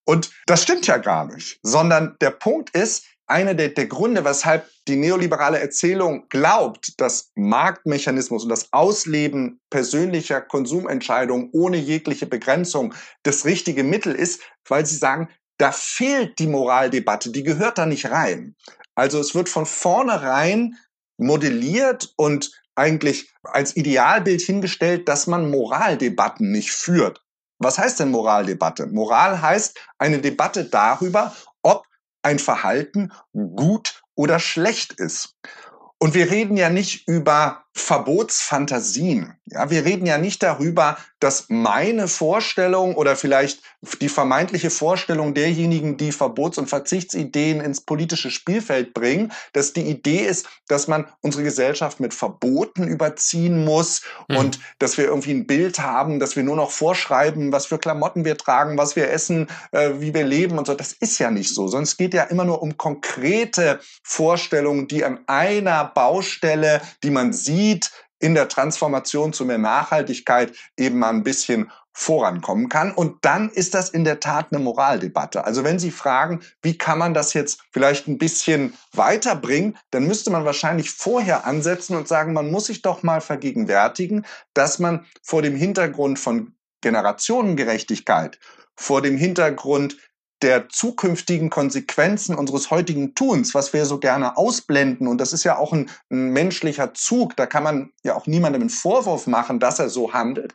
Und das stimmt ja gar nicht, sondern der Punkt ist, einer der, der Gründe, weshalb die neoliberale Erzählung glaubt, dass Marktmechanismus und das Ausleben persönlicher Konsumentscheidungen ohne jegliche Begrenzung das richtige Mittel ist, weil sie sagen, da fehlt die Moraldebatte, die gehört da nicht rein. Also es wird von vornherein modelliert und eigentlich als Idealbild hingestellt, dass man Moraldebatten nicht führt. Was heißt denn Moraldebatte? Moral heißt eine Debatte darüber, ob ein Verhalten gut oder schlecht ist. Und wir reden ja nicht über Verbotsfantasien. Ja, wir reden ja nicht darüber, dass meine Vorstellung oder vielleicht die vermeintliche Vorstellung derjenigen, die Verbots- und Verzichtsideen ins politische Spielfeld bringen, dass die Idee ist, dass man unsere Gesellschaft mit Verboten überziehen muss mhm. und dass wir irgendwie ein Bild haben, dass wir nur noch vorschreiben, was für Klamotten wir tragen, was wir essen, äh, wie wir leben und so. Das ist ja nicht so, sondern es geht ja immer nur um konkrete Vorstellungen, die an einer Baustelle, die man sieht, sieht, in der Transformation zu mehr Nachhaltigkeit eben mal ein bisschen vorankommen kann. Und dann ist das in der Tat eine Moraldebatte. Also wenn Sie fragen, wie kann man das jetzt vielleicht ein bisschen weiterbringen, dann müsste man wahrscheinlich vorher ansetzen und sagen, man muss sich doch mal vergegenwärtigen, dass man vor dem Hintergrund von Generationengerechtigkeit, vor dem Hintergrund der zukünftigen Konsequenzen unseres heutigen Tuns, was wir so gerne ausblenden. Und das ist ja auch ein, ein menschlicher Zug. Da kann man ja auch niemandem einen Vorwurf machen, dass er so handelt.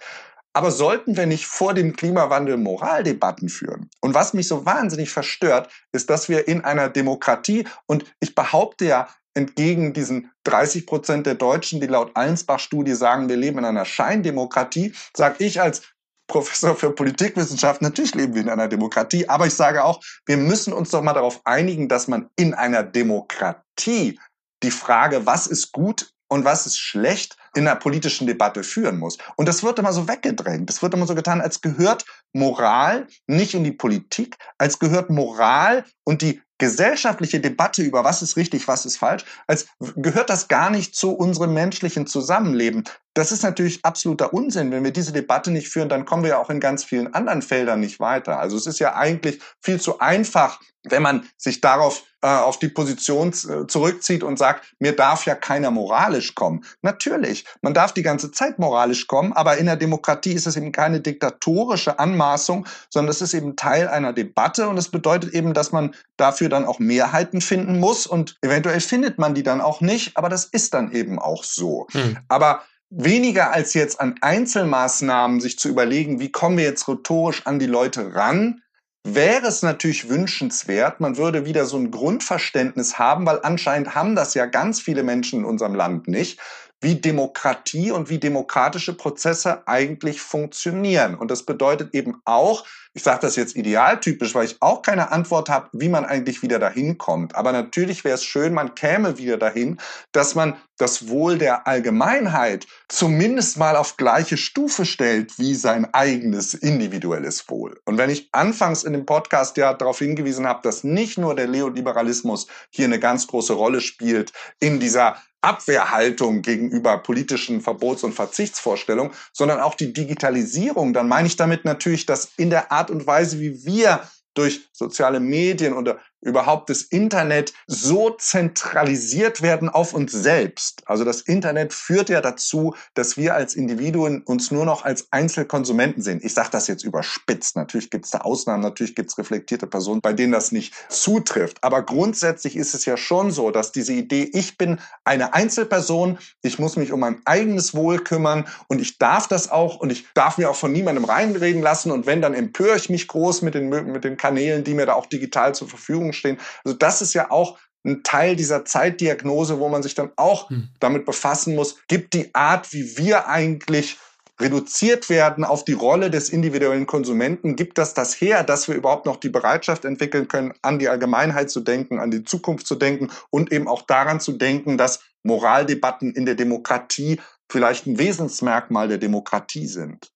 Aber sollten wir nicht vor dem Klimawandel Moraldebatten führen? Und was mich so wahnsinnig verstört, ist, dass wir in einer Demokratie, und ich behaupte ja, entgegen diesen 30 Prozent der Deutschen, die laut Allensbach-Studie sagen, wir leben in einer Scheindemokratie, sage ich als Professor für Politikwissenschaft. Natürlich leben wir in einer Demokratie, aber ich sage auch, wir müssen uns doch mal darauf einigen, dass man in einer Demokratie die Frage, was ist gut und was ist schlecht, in einer politischen Debatte führen muss. Und das wird immer so weggedrängt. Das wird immer so getan, als gehört Moral nicht in die Politik, als gehört Moral und die gesellschaftliche Debatte über was ist richtig, was ist falsch, als gehört das gar nicht zu unserem menschlichen Zusammenleben. Das ist natürlich absoluter Unsinn. Wenn wir diese Debatte nicht führen, dann kommen wir ja auch in ganz vielen anderen Feldern nicht weiter. Also es ist ja eigentlich viel zu einfach, wenn man sich darauf äh, auf die Position äh, zurückzieht und sagt, mir darf ja keiner moralisch kommen. Natürlich, man darf die ganze Zeit moralisch kommen, aber in der Demokratie ist es eben keine diktatorische Anmaßung, sondern es ist eben Teil einer Debatte und es bedeutet eben, dass man dafür dann auch Mehrheiten finden muss und eventuell findet man die dann auch nicht, aber das ist dann eben auch so. Hm. Aber weniger als jetzt an Einzelmaßnahmen sich zu überlegen, wie kommen wir jetzt rhetorisch an die Leute ran, wäre es natürlich wünschenswert, man würde wieder so ein Grundverständnis haben, weil anscheinend haben das ja ganz viele Menschen in unserem Land nicht, wie Demokratie und wie demokratische Prozesse eigentlich funktionieren. Und das bedeutet eben auch, ich sage das jetzt idealtypisch, weil ich auch keine Antwort habe, wie man eigentlich wieder dahin kommt. Aber natürlich wäre es schön, man käme wieder dahin, dass man das Wohl der Allgemeinheit zumindest mal auf gleiche Stufe stellt wie sein eigenes individuelles Wohl. Und wenn ich anfangs in dem Podcast ja darauf hingewiesen habe, dass nicht nur der Neoliberalismus hier eine ganz große Rolle spielt in dieser Abwehrhaltung gegenüber politischen Verbots- und Verzichtsvorstellungen, sondern auch die Digitalisierung, dann meine ich damit natürlich, dass in der Art und Weise, wie wir durch soziale Medien oder überhaupt das Internet so zentralisiert werden auf uns selbst. Also das Internet führt ja dazu, dass wir als Individuen uns nur noch als Einzelkonsumenten sehen. Ich sage das jetzt überspitzt. Natürlich gibt es da Ausnahmen, natürlich gibt es reflektierte Personen, bei denen das nicht zutrifft. Aber grundsätzlich ist es ja schon so, dass diese Idee, ich bin eine Einzelperson, ich muss mich um mein eigenes Wohl kümmern und ich darf das auch und ich darf mir auch von niemandem reinreden lassen und wenn, dann empöre ich mich groß mit den, mit den Kanälen, die mir da auch digital zur Verfügung Verfügung stehen. Also das ist ja auch ein Teil dieser Zeitdiagnose, wo man sich dann auch hm. damit befassen muss, gibt die Art, wie wir eigentlich reduziert werden auf die Rolle des individuellen Konsumenten, gibt das das her, dass wir überhaupt noch die Bereitschaft entwickeln können, an die Allgemeinheit zu denken, an die Zukunft zu denken und eben auch daran zu denken, dass Moraldebatten in der Demokratie vielleicht ein Wesensmerkmal der Demokratie sind.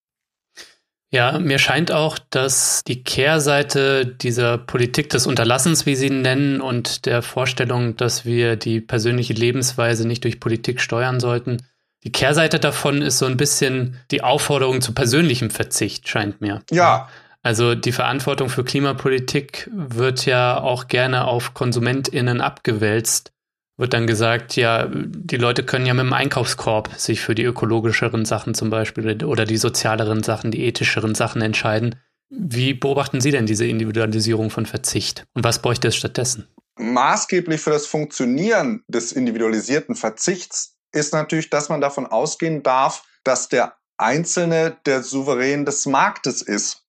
Ja, mir scheint auch, dass die Kehrseite dieser Politik des Unterlassens, wie Sie ihn nennen, und der Vorstellung, dass wir die persönliche Lebensweise nicht durch Politik steuern sollten, die Kehrseite davon ist so ein bisschen die Aufforderung zu persönlichem Verzicht, scheint mir. Ja. Also die Verantwortung für Klimapolitik wird ja auch gerne auf KonsumentInnen abgewälzt wird dann gesagt, ja, die Leute können ja mit dem Einkaufskorb sich für die ökologischeren Sachen zum Beispiel oder die sozialeren Sachen, die ethischeren Sachen entscheiden. Wie beobachten Sie denn diese Individualisierung von Verzicht und was bräuchte es stattdessen? Maßgeblich für das Funktionieren des individualisierten Verzichts ist natürlich, dass man davon ausgehen darf, dass der Einzelne der Souverän des Marktes ist.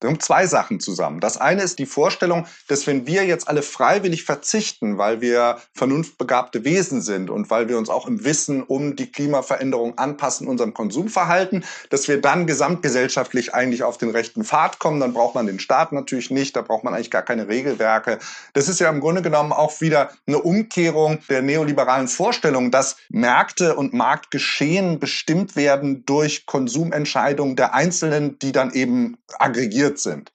Da kommen zwei Sachen zusammen. Das eine ist die Vorstellung, dass wenn wir jetzt alle freiwillig verzichten, weil wir vernunftbegabte Wesen sind und weil wir uns auch im Wissen um die Klimaveränderung anpassen, unserem Konsumverhalten, dass wir dann gesamtgesellschaftlich eigentlich auf den rechten Pfad kommen. Dann braucht man den Staat natürlich nicht, da braucht man eigentlich gar keine Regelwerke. Das ist ja im Grunde genommen auch wieder eine Umkehrung der neoliberalen Vorstellung, dass Märkte und Marktgeschehen bestimmt werden durch Konsumentscheidungen der Einzelnen, die dann eben aggregiert sind.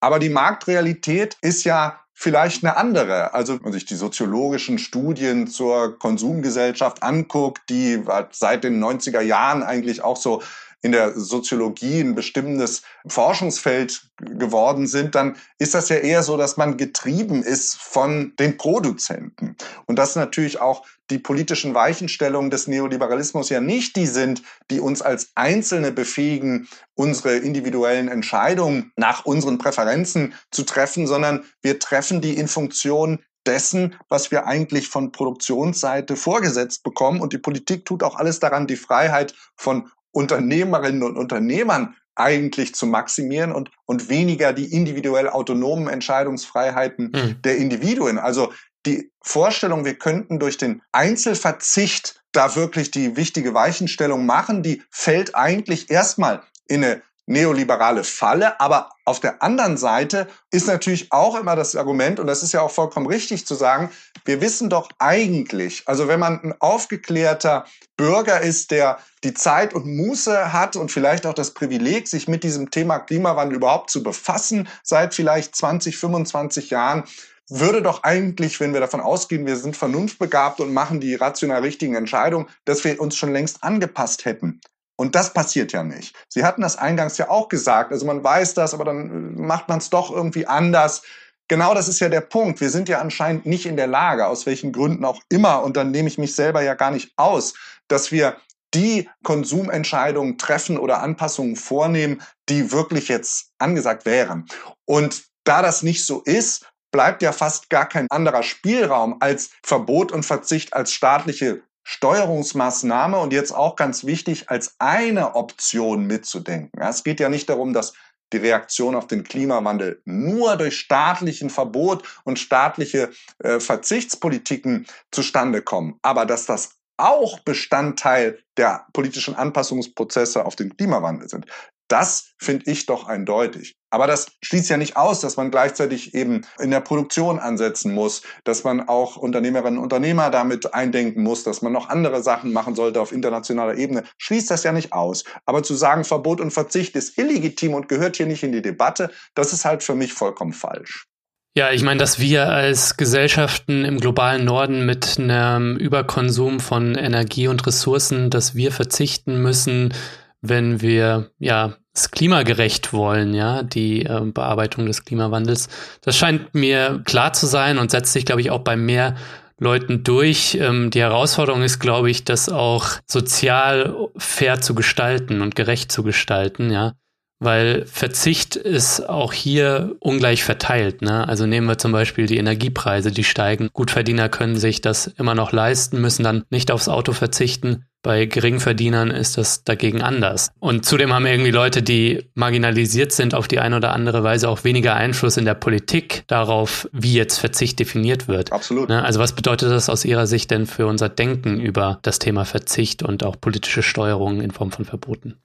Aber die Marktrealität ist ja vielleicht eine andere. Also wenn man sich die soziologischen Studien zur Konsumgesellschaft anguckt, die seit den 90er Jahren eigentlich auch so in der Soziologie ein bestimmendes Forschungsfeld geworden sind, dann ist das ja eher so, dass man getrieben ist von den Produzenten. Und dass natürlich auch die politischen Weichenstellungen des Neoliberalismus ja nicht die sind, die uns als Einzelne befähigen, unsere individuellen Entscheidungen nach unseren Präferenzen zu treffen, sondern wir treffen die in Funktion dessen, was wir eigentlich von Produktionsseite vorgesetzt bekommen. Und die Politik tut auch alles daran, die Freiheit von Unternehmerinnen und Unternehmern eigentlich zu maximieren und, und weniger die individuell autonomen Entscheidungsfreiheiten mhm. der Individuen. Also die Vorstellung, wir könnten durch den Einzelverzicht da wirklich die wichtige Weichenstellung machen, die fällt eigentlich erstmal in eine neoliberale Falle. Aber auf der anderen Seite ist natürlich auch immer das Argument, und das ist ja auch vollkommen richtig zu sagen, wir wissen doch eigentlich, also wenn man ein aufgeklärter Bürger ist, der die Zeit und Muße hat und vielleicht auch das Privileg, sich mit diesem Thema Klimawandel überhaupt zu befassen, seit vielleicht 20, 25 Jahren, würde doch eigentlich, wenn wir davon ausgehen, wir sind vernunftbegabt und machen die rational richtigen Entscheidungen, dass wir uns schon längst angepasst hätten. Und das passiert ja nicht. Sie hatten das eingangs ja auch gesagt. Also man weiß das, aber dann macht man es doch irgendwie anders. Genau das ist ja der Punkt. Wir sind ja anscheinend nicht in der Lage, aus welchen Gründen auch immer, und dann nehme ich mich selber ja gar nicht aus, dass wir die Konsumentscheidungen treffen oder Anpassungen vornehmen, die wirklich jetzt angesagt wären. Und da das nicht so ist, bleibt ja fast gar kein anderer Spielraum als Verbot und Verzicht als staatliche Steuerungsmaßnahme und jetzt auch ganz wichtig, als eine Option mitzudenken. es geht ja nicht darum, dass die Reaktion auf den Klimawandel nur durch staatlichen Verbot und staatliche äh, Verzichtspolitiken zustande kommen, aber dass das auch Bestandteil der politischen Anpassungsprozesse auf den Klimawandel sind. Das finde ich doch eindeutig. Aber das schließt ja nicht aus, dass man gleichzeitig eben in der Produktion ansetzen muss, dass man auch Unternehmerinnen und Unternehmer damit eindenken muss, dass man noch andere Sachen machen sollte auf internationaler Ebene. Schließt das ja nicht aus. Aber zu sagen, Verbot und Verzicht ist illegitim und gehört hier nicht in die Debatte, das ist halt für mich vollkommen falsch. Ja, ich meine, dass wir als Gesellschaften im globalen Norden mit einem Überkonsum von Energie und Ressourcen, dass wir verzichten müssen, wenn wir ja es klimagerecht wollen, ja, die äh, Bearbeitung des Klimawandels. Das scheint mir klar zu sein und setzt sich, glaube ich, auch bei mehr Leuten durch. Ähm, die Herausforderung ist, glaube ich, das auch sozial fair zu gestalten und gerecht zu gestalten, ja. Weil Verzicht ist auch hier ungleich verteilt. Ne? Also nehmen wir zum Beispiel die Energiepreise, die steigen. Gutverdiener können sich das immer noch leisten, müssen dann nicht aufs Auto verzichten. Bei Geringverdienern ist das dagegen anders. Und zudem haben irgendwie Leute, die marginalisiert sind, auf die eine oder andere Weise auch weniger Einfluss in der Politik darauf, wie jetzt Verzicht definiert wird. Absolut. Ne? Also was bedeutet das aus Ihrer Sicht denn für unser Denken über das Thema Verzicht und auch politische Steuerung in Form von Verboten?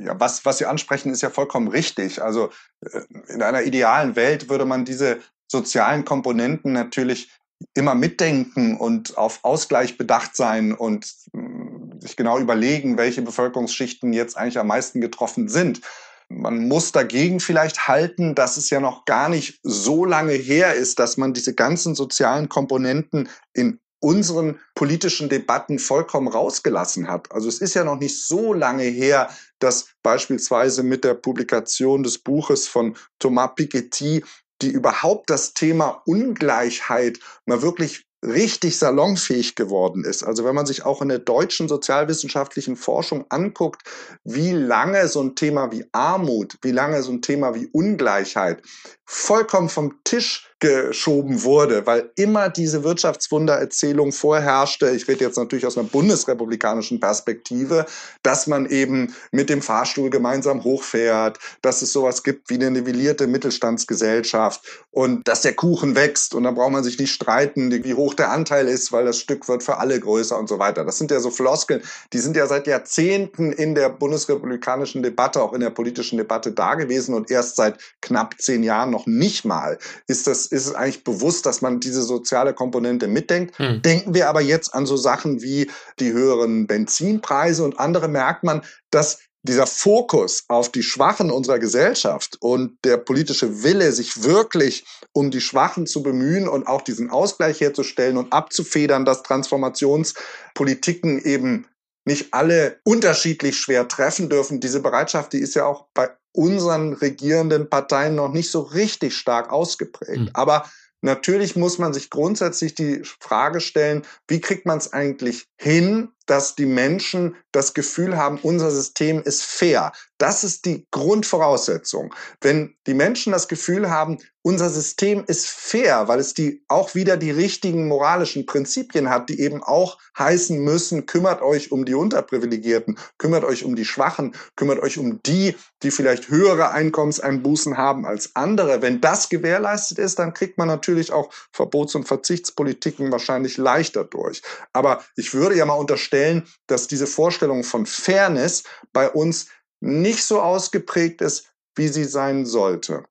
Ja, was, was Sie ansprechen, ist ja vollkommen richtig. Also äh, in einer idealen Welt würde man diese sozialen Komponenten natürlich immer mitdenken und auf Ausgleich bedacht sein und mm, sich genau überlegen, welche Bevölkerungsschichten jetzt eigentlich am meisten getroffen sind. Man muss dagegen vielleicht halten, dass es ja noch gar nicht so lange her ist, dass man diese ganzen sozialen Komponenten in unseren politischen Debatten vollkommen rausgelassen hat. Also es ist ja noch nicht so lange her, dass beispielsweise mit der Publikation des Buches von Thomas Piketty die überhaupt das Thema Ungleichheit mal wirklich richtig salonfähig geworden ist. Also wenn man sich auch in der deutschen sozialwissenschaftlichen Forschung anguckt, wie lange so ein Thema wie Armut, wie lange so ein Thema wie Ungleichheit vollkommen vom Tisch geschoben wurde, weil immer diese Wirtschaftswundererzählung vorherrschte. Ich rede jetzt natürlich aus einer bundesrepublikanischen Perspektive, dass man eben mit dem Fahrstuhl gemeinsam hochfährt, dass es sowas gibt wie eine nivellierte Mittelstandsgesellschaft und dass der Kuchen wächst und da braucht man sich nicht streiten, wie hoch der Anteil ist, weil das Stück wird für alle größer und so weiter. Das sind ja so Floskeln, die sind ja seit Jahrzehnten in der bundesrepublikanischen Debatte, auch in der politischen Debatte da gewesen und erst seit knapp zehn Jahren noch nicht mal ist das ist es eigentlich bewusst, dass man diese soziale Komponente mitdenkt. Hm. Denken wir aber jetzt an so Sachen wie die höheren Benzinpreise und andere merkt man, dass dieser Fokus auf die Schwachen unserer Gesellschaft und der politische Wille, sich wirklich um die Schwachen zu bemühen und auch diesen Ausgleich herzustellen und abzufedern, dass Transformationspolitiken eben nicht alle unterschiedlich schwer treffen dürfen. Diese Bereitschaft, die ist ja auch bei unseren regierenden Parteien noch nicht so richtig stark ausgeprägt. Mhm. Aber natürlich muss man sich grundsätzlich die Frage stellen, wie kriegt man es eigentlich hin, dass die Menschen das Gefühl haben, unser System ist fair. Das ist die Grundvoraussetzung. Wenn die Menschen das Gefühl haben, unser System ist fair, weil es die auch wieder die richtigen moralischen Prinzipien hat, die eben auch heißen müssen, kümmert euch um die Unterprivilegierten, kümmert euch um die Schwachen, kümmert euch um die, die vielleicht höhere Einkommenseinbußen haben als andere. Wenn das gewährleistet ist, dann kriegt man natürlich auch Verbots- und Verzichtspolitiken wahrscheinlich leichter durch. Aber ich würde ja mal unterstellen, dass diese Vorstellung von Fairness bei uns nicht so ausgeprägt ist, wie sie sein sollte.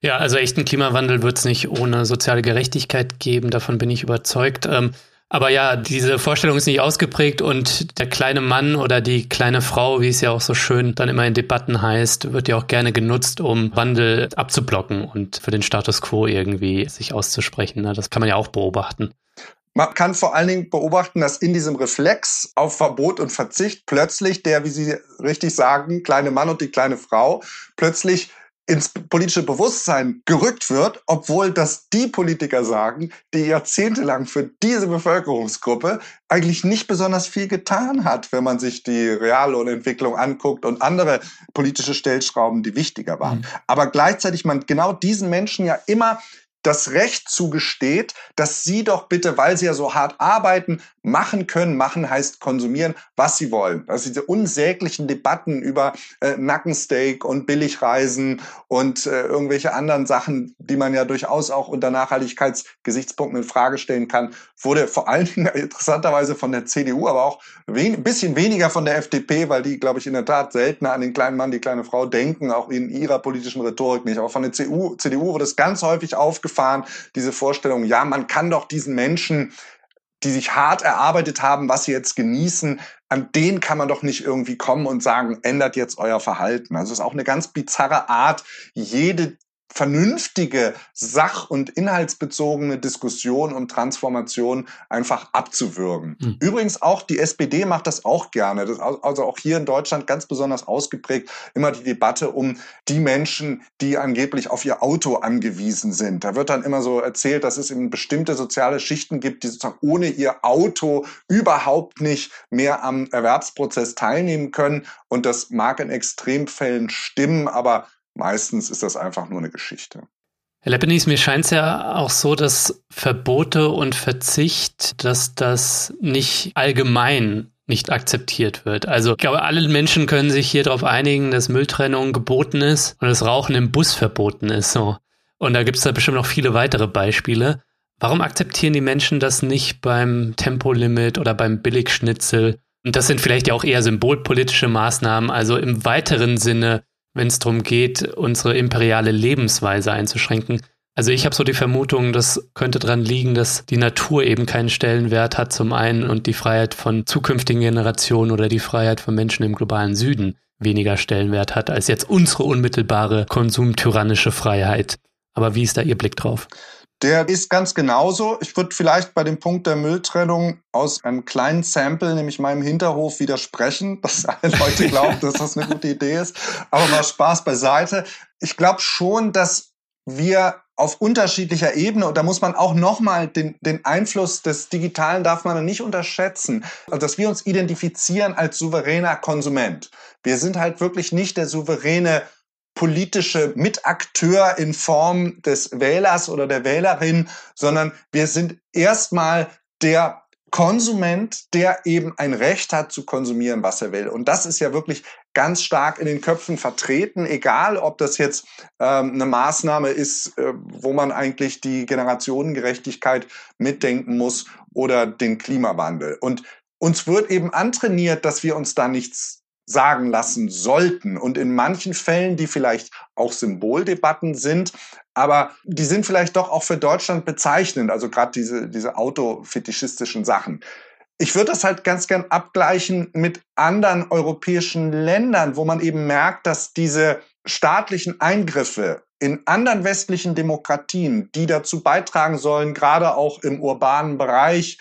Ja, also echten Klimawandel wird es nicht ohne soziale Gerechtigkeit geben, davon bin ich überzeugt. Ähm, aber ja, diese Vorstellung ist nicht ausgeprägt und der kleine Mann oder die kleine Frau, wie es ja auch so schön dann immer in Debatten heißt, wird ja auch gerne genutzt, um Wandel abzublocken und für den Status quo irgendwie sich auszusprechen. Das kann man ja auch beobachten. Man kann vor allen Dingen beobachten, dass in diesem Reflex auf Verbot und Verzicht plötzlich der, wie Sie richtig sagen, kleine Mann und die kleine Frau plötzlich ins politische Bewusstsein gerückt wird, obwohl das die Politiker sagen, die jahrzehntelang für diese Bevölkerungsgruppe eigentlich nicht besonders viel getan hat, wenn man sich die Reallohnentwicklung anguckt und andere politische Stellschrauben, die wichtiger waren. Mhm. Aber gleichzeitig man genau diesen Menschen ja immer das Recht zugesteht, dass sie doch bitte, weil sie ja so hart arbeiten, machen können. Machen heißt konsumieren, was sie wollen. Also diese unsäglichen Debatten über äh, Nackensteak und Billigreisen und äh, irgendwelche anderen Sachen, die man ja durchaus auch unter Nachhaltigkeitsgesichtspunkten in Frage stellen kann, wurde vor allen Dingen <laughs> interessanterweise von der CDU, aber auch ein bisschen weniger von der FDP, weil die, glaube ich, in der Tat seltener an den kleinen Mann, die kleine Frau denken, auch in ihrer politischen Rhetorik nicht. Aber von der CDU, CDU wurde es ganz häufig aufgefallen, hochgefahren, diese Vorstellung, ja, man kann doch diesen Menschen, die sich hart erarbeitet haben, was sie jetzt genießen, an denen kann man doch nicht irgendwie kommen und sagen, ändert jetzt euer Verhalten. Also es ist auch eine ganz bizarre Art, jede vernünftige, sach- und inhaltsbezogene Diskussion und Transformation einfach abzuwürgen. Mhm. Übrigens auch die SPD macht das auch gerne. Das also auch hier in Deutschland ganz besonders ausgeprägt immer die Debatte um die Menschen, die angeblich auf ihr Auto angewiesen sind. Da wird dann immer so erzählt, dass es eben bestimmte soziale Schichten gibt, die sozusagen ohne ihr Auto überhaupt nicht mehr am Erwerbsprozess teilnehmen können. Und das mag in Extremfällen stimmen, aber Meistens ist das einfach nur eine Geschichte. Herr Leppenis, mir scheint es ja auch so, dass Verbote und Verzicht, dass das nicht allgemein nicht akzeptiert wird. Also ich glaube, alle Menschen können sich hier darauf einigen, dass Mülltrennung geboten ist und das Rauchen im Bus verboten ist. So. Und da gibt es da bestimmt noch viele weitere Beispiele. Warum akzeptieren die Menschen das nicht beim Tempolimit oder beim Billigschnitzel? Und das sind vielleicht ja auch eher symbolpolitische Maßnahmen. Also im weiteren Sinne wenn es darum geht, unsere imperiale Lebensweise einzuschränken. Also ich habe so die Vermutung, das könnte daran liegen, dass die Natur eben keinen Stellenwert hat zum einen und die Freiheit von zukünftigen Generationen oder die Freiheit von Menschen im globalen Süden weniger Stellenwert hat als jetzt unsere unmittelbare konsumtyrannische Freiheit. Aber wie ist da Ihr Blick drauf? Der ist ganz genauso. Ich würde vielleicht bei dem Punkt der Mülltrennung aus einem kleinen Sample, nämlich meinem Hinterhof, widersprechen, <laughs> dass alle Leute glauben, dass das eine gute Idee ist. Aber mal Spaß beiseite. Ich glaube schon, dass wir auf unterschiedlicher Ebene, und da muss man auch nochmal den, den Einfluss des Digitalen darf man nicht unterschätzen, also dass wir uns identifizieren als souveräner Konsument. Wir sind halt wirklich nicht der souveräne politische Mitakteur in Form des Wählers oder der Wählerin, sondern wir sind erstmal der Konsument, der eben ein Recht hat zu konsumieren, was er will. Und das ist ja wirklich ganz stark in den Köpfen vertreten, egal ob das jetzt ähm, eine Maßnahme ist, äh, wo man eigentlich die Generationengerechtigkeit mitdenken muss oder den Klimawandel. Und uns wird eben antrainiert, dass wir uns da nichts sagen lassen sollten. Und in manchen Fällen, die vielleicht auch Symboldebatten sind, aber die sind vielleicht doch auch für Deutschland bezeichnend, also gerade diese, diese autofetischistischen Sachen. Ich würde das halt ganz gern abgleichen mit anderen europäischen Ländern, wo man eben merkt, dass diese staatlichen Eingriffe in anderen westlichen Demokratien, die dazu beitragen sollen, gerade auch im urbanen Bereich,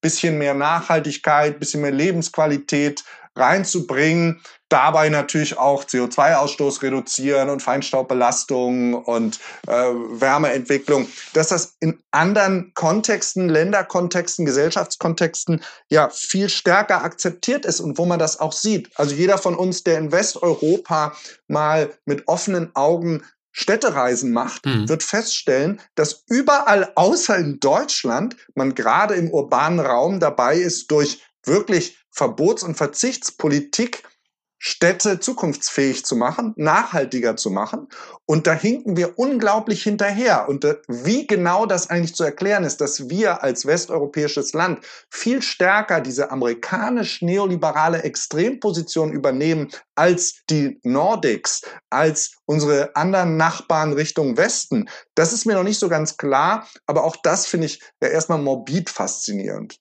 bisschen mehr Nachhaltigkeit, bisschen mehr Lebensqualität reinzubringen. Dabei natürlich auch CO2-Ausstoß reduzieren und Feinstaubbelastung und äh, Wärmeentwicklung, dass das in anderen Kontexten, Länderkontexten, Gesellschaftskontexten ja viel stärker akzeptiert ist und wo man das auch sieht. Also jeder von uns, der in Westeuropa mal mit offenen Augen Städtereisen macht, mhm. wird feststellen, dass überall außer in Deutschland man gerade im urbanen Raum dabei ist, durch wirklich Verbots- und Verzichtspolitik Städte zukunftsfähig zu machen, nachhaltiger zu machen. Und da hinken wir unglaublich hinterher. Und wie genau das eigentlich zu erklären ist, dass wir als westeuropäisches Land viel stärker diese amerikanisch-neoliberale Extremposition übernehmen als die Nordics, als unsere anderen Nachbarn Richtung Westen, das ist mir noch nicht so ganz klar. Aber auch das finde ich ja erstmal morbid faszinierend.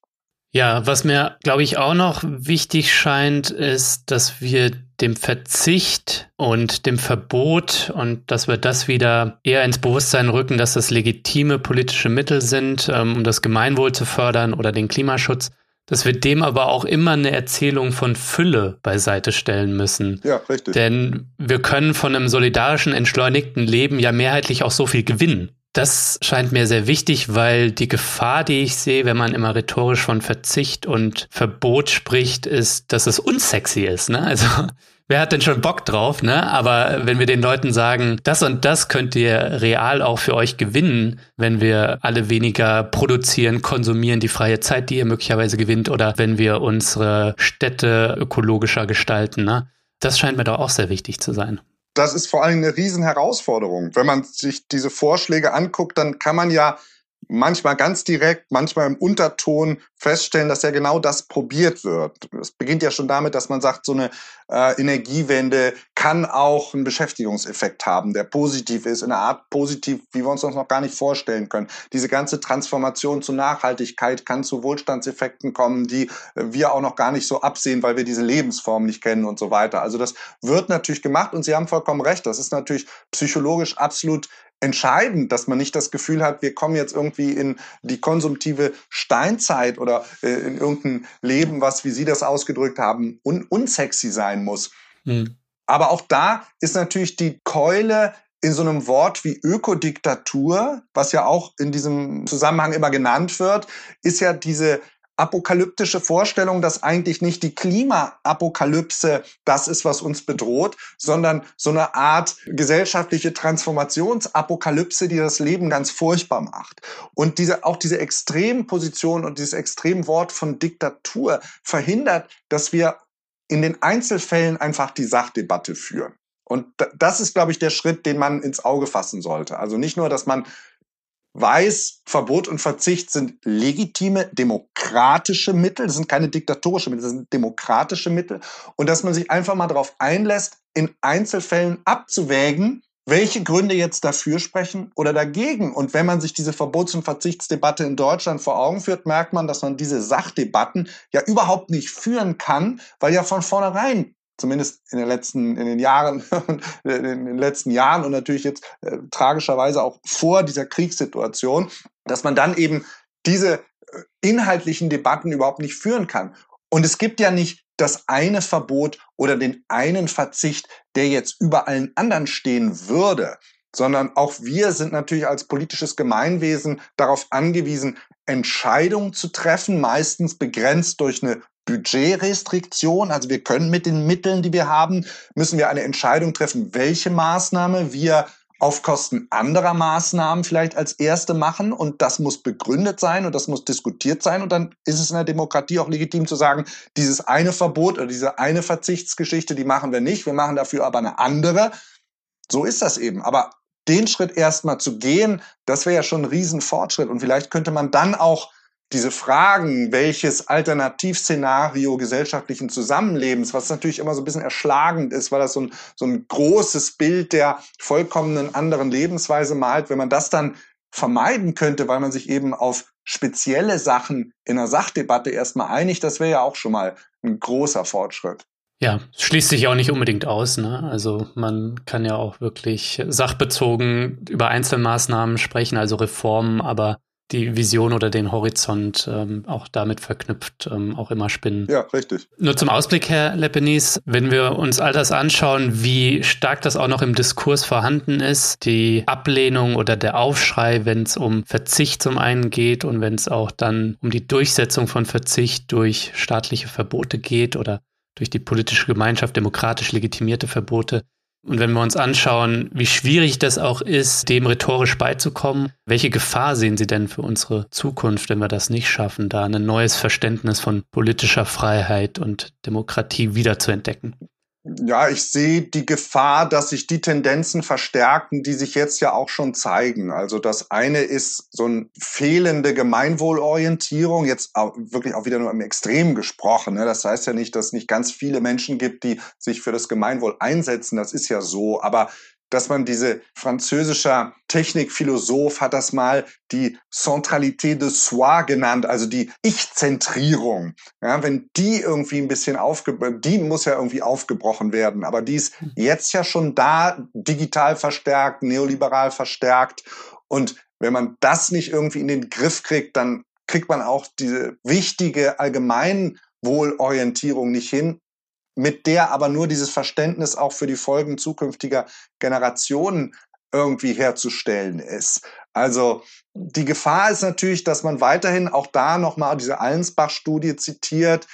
Ja, was mir, glaube ich, auch noch wichtig scheint, ist, dass wir dem Verzicht und dem Verbot und dass wir das wieder eher ins Bewusstsein rücken, dass das legitime politische Mittel sind, ähm, um das Gemeinwohl zu fördern oder den Klimaschutz, dass wir dem aber auch immer eine Erzählung von Fülle beiseite stellen müssen. Ja, richtig. Denn wir können von einem solidarischen, entschleunigten Leben ja mehrheitlich auch so viel gewinnen. Das scheint mir sehr wichtig, weil die Gefahr, die ich sehe, wenn man immer rhetorisch von Verzicht und Verbot spricht, ist, dass es unsexy ist. Ne? Also <laughs> wer hat denn schon Bock drauf? Ne? Aber wenn wir den Leuten sagen, das und das könnt ihr real auch für euch gewinnen, wenn wir alle weniger produzieren, konsumieren, die freie Zeit, die ihr möglicherweise gewinnt, oder wenn wir unsere Städte ökologischer gestalten. Ne? Das scheint mir doch auch sehr wichtig zu sein das ist vor allem eine Riesenherausforderung. Wenn man sich diese Vorschläge anguckt, dann kann man ja manchmal ganz direkt, manchmal im Unterton feststellen, dass ja genau das probiert wird. Es beginnt ja schon damit, dass man sagt, so eine äh, Energiewende kann auch einen Beschäftigungseffekt haben, der positiv ist, in einer Art positiv, wie wir uns das noch gar nicht vorstellen können. Diese ganze Transformation zu Nachhaltigkeit kann zu Wohlstandseffekten kommen, die wir auch noch gar nicht so absehen, weil wir diese Lebensform nicht kennen und so weiter. Also das wird natürlich gemacht und Sie haben vollkommen recht. Das ist natürlich psychologisch absolut entscheidend, dass man nicht das Gefühl hat, wir kommen jetzt irgendwie in die konsumtive Steinzeit oder äh, in irgendein Leben, was, wie Sie das ausgedrückt haben, un unsexy sein muss. Mhm. Aber auch da ist natürlich die Keule in so einem Wort wie Ökodiktatur, was ja auch in diesem Zusammenhang immer genannt wird, ist ja diese apokalyptische Vorstellung, dass eigentlich nicht die Klimaapokalypse das ist, was uns bedroht, sondern so eine Art gesellschaftliche Transformationsapokalypse, die das Leben ganz furchtbar macht. Und diese, auch diese Extremposition und dieses Extremwort von Diktatur verhindert, dass wir in den Einzelfällen einfach die Sachdebatte führen. Und das ist, glaube ich, der Schritt, den man ins Auge fassen sollte. Also nicht nur, dass man weiß, Verbot und Verzicht sind legitime, demokratische Mittel. Das sind keine diktatorische Mittel, das sind demokratische Mittel. Und dass man sich einfach mal darauf einlässt, in Einzelfällen abzuwägen, welche Gründe jetzt dafür sprechen oder dagegen. Und wenn man sich diese Verbots- und Verzichtsdebatte in Deutschland vor Augen führt, merkt man, dass man diese Sachdebatten ja überhaupt nicht führen kann, weil ja von vornherein zumindest in den letzten, in den Jahren, <laughs> in den letzten Jahren und natürlich jetzt äh, tragischerweise auch vor dieser Kriegssituation, dass man dann eben diese äh, inhaltlichen Debatten überhaupt nicht führen kann. Und es gibt ja nicht das eine Verbot oder den einen Verzicht, der jetzt über allen anderen stehen würde, sondern auch wir sind natürlich als politisches Gemeinwesen darauf angewiesen, Entscheidungen zu treffen, meistens begrenzt durch eine Budgetrestriktion. Also wir können mit den Mitteln, die wir haben, müssen wir eine Entscheidung treffen, welche Maßnahme wir auf Kosten anderer Maßnahmen vielleicht als erste machen und das muss begründet sein und das muss diskutiert sein und dann ist es in der Demokratie auch legitim zu sagen, dieses eine Verbot oder diese eine Verzichtsgeschichte, die machen wir nicht, wir machen dafür aber eine andere. So ist das eben. Aber den Schritt erstmal zu gehen, das wäre ja schon ein Riesenfortschritt und vielleicht könnte man dann auch diese Fragen, welches Alternativszenario gesellschaftlichen Zusammenlebens, was natürlich immer so ein bisschen erschlagend ist, weil das so ein, so ein großes Bild der vollkommenen anderen Lebensweise malt, wenn man das dann vermeiden könnte, weil man sich eben auf spezielle Sachen in einer Sachdebatte erstmal einigt, das wäre ja auch schon mal ein großer Fortschritt. Ja, schließt sich auch nicht unbedingt aus. Ne? Also man kann ja auch wirklich sachbezogen über Einzelmaßnahmen sprechen, also Reformen, aber die Vision oder den Horizont ähm, auch damit verknüpft, ähm, auch immer spinnen. Ja, richtig. Nur zum Ausblick, Herr Lepenis, wenn wir uns all das anschauen, wie stark das auch noch im Diskurs vorhanden ist, die Ablehnung oder der Aufschrei, wenn es um Verzicht zum einen geht und wenn es auch dann um die Durchsetzung von Verzicht durch staatliche Verbote geht oder durch die politische Gemeinschaft demokratisch legitimierte Verbote, und wenn wir uns anschauen, wie schwierig das auch ist, dem rhetorisch beizukommen, welche Gefahr sehen Sie denn für unsere Zukunft, wenn wir das nicht schaffen, da ein neues Verständnis von politischer Freiheit und Demokratie wiederzuentdecken? Ja, ich sehe die Gefahr, dass sich die Tendenzen verstärken, die sich jetzt ja auch schon zeigen. Also das eine ist so eine fehlende Gemeinwohlorientierung, jetzt auch wirklich auch wieder nur im Extrem gesprochen. Ne? Das heißt ja nicht, dass es nicht ganz viele Menschen gibt, die sich für das Gemeinwohl einsetzen. Das ist ja so. Aber dass man diese französischer Technikphilosoph hat das mal die Centralité de soi genannt, also die Ich-Zentrierung. Ja, wenn die irgendwie ein bisschen aufgebrochen, die muss ja irgendwie aufgebrochen werden, aber die ist jetzt ja schon da, digital verstärkt, neoliberal verstärkt und wenn man das nicht irgendwie in den Griff kriegt, dann kriegt man auch diese wichtige Allgemeinwohlorientierung nicht hin mit der aber nur dieses Verständnis auch für die Folgen zukünftiger Generationen irgendwie herzustellen ist. Also die Gefahr ist natürlich, dass man weiterhin auch da nochmal diese Allensbach-Studie zitiert,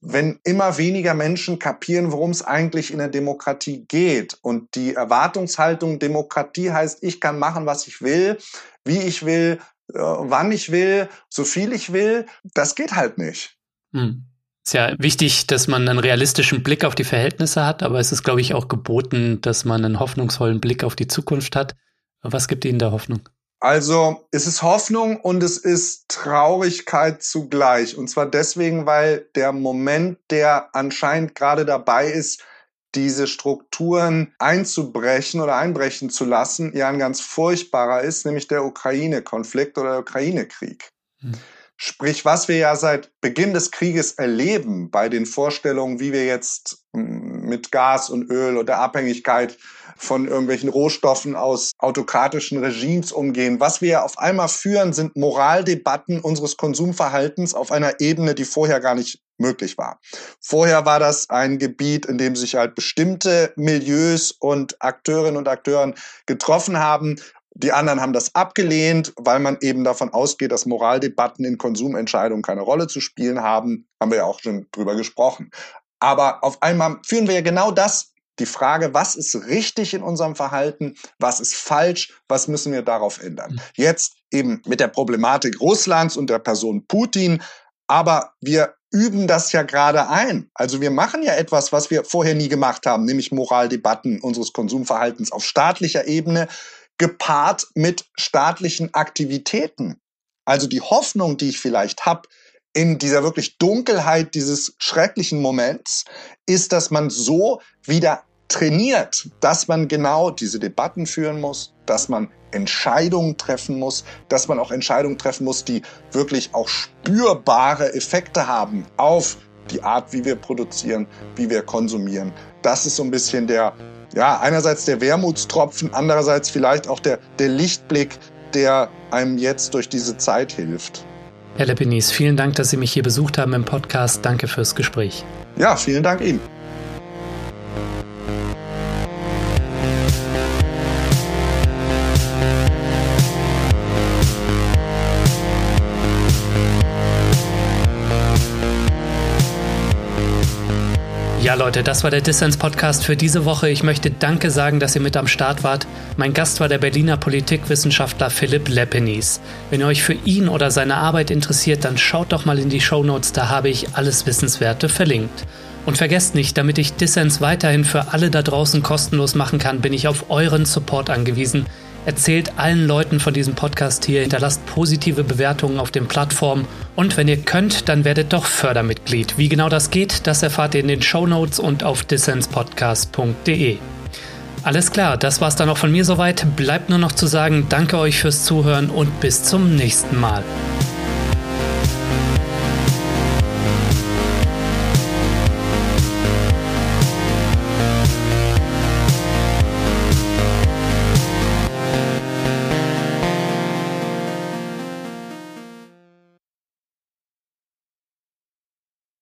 wenn immer weniger Menschen kapieren, worum es eigentlich in der Demokratie geht. Und die Erwartungshaltung, Demokratie heißt, ich kann machen, was ich will, wie ich will, äh, wann ich will, so viel ich will, das geht halt nicht. Hm. Ist ja wichtig, dass man einen realistischen Blick auf die Verhältnisse hat, aber es ist, glaube ich, auch geboten, dass man einen hoffnungsvollen Blick auf die Zukunft hat. Was gibt Ihnen da Hoffnung? Also es ist Hoffnung und es ist Traurigkeit zugleich. Und zwar deswegen, weil der Moment, der anscheinend gerade dabei ist, diese Strukturen einzubrechen oder einbrechen zu lassen, ja ein ganz furchtbarer ist, nämlich der Ukraine-Konflikt oder der Ukraine-Krieg. Hm. Sprich, was wir ja seit Beginn des Krieges erleben bei den Vorstellungen, wie wir jetzt hm, mit Gas und Öl und der Abhängigkeit von irgendwelchen Rohstoffen aus autokratischen Regimes umgehen. Was wir auf einmal führen, sind Moraldebatten unseres Konsumverhaltens auf einer Ebene, die vorher gar nicht möglich war. Vorher war das ein Gebiet, in dem sich halt bestimmte Milieus und Akteurinnen und Akteuren getroffen haben die anderen haben das abgelehnt, weil man eben davon ausgeht, dass Moraldebatten in Konsumentscheidungen keine Rolle zu spielen haben. Haben wir ja auch schon drüber gesprochen. Aber auf einmal führen wir ja genau das, die Frage, was ist richtig in unserem Verhalten, was ist falsch, was müssen wir darauf ändern. Mhm. Jetzt eben mit der Problematik Russlands und der Person Putin, aber wir üben das ja gerade ein. Also wir machen ja etwas, was wir vorher nie gemacht haben, nämlich Moraldebatten unseres Konsumverhaltens auf staatlicher Ebene gepaart mit staatlichen Aktivitäten. Also die Hoffnung, die ich vielleicht habe, in dieser wirklich Dunkelheit dieses schrecklichen Moments, ist, dass man so wieder trainiert, dass man genau diese Debatten führen muss, dass man Entscheidungen treffen muss, dass man auch Entscheidungen treffen muss, die wirklich auch spürbare Effekte haben auf die Art, wie wir produzieren, wie wir konsumieren. Das ist so ein bisschen der ja, einerseits der Wermutstropfen, andererseits vielleicht auch der, der Lichtblick, der einem jetzt durch diese Zeit hilft. Herr Lepinis, vielen Dank, dass Sie mich hier besucht haben im Podcast. Danke fürs Gespräch. Ja, vielen Dank Ihnen. Ja, Leute, das war der Dissens Podcast für diese Woche. Ich möchte Danke sagen, dass ihr mit am Start wart. Mein Gast war der Berliner Politikwissenschaftler Philipp Leppenis. Wenn ihr euch für ihn oder seine Arbeit interessiert, dann schaut doch mal in die Shownotes, da habe ich alles Wissenswerte verlinkt. Und vergesst nicht, damit ich Dissens weiterhin für alle da draußen kostenlos machen kann, bin ich auf euren Support angewiesen. Erzählt allen Leuten von diesem Podcast hier, hinterlasst positive Bewertungen auf den Plattformen und wenn ihr könnt, dann werdet doch Fördermitglied. Wie genau das geht, das erfahrt ihr in den Show Notes und auf dissenspodcast.de. Alles klar, das war's dann auch von mir soweit. Bleibt nur noch zu sagen, danke euch fürs Zuhören und bis zum nächsten Mal.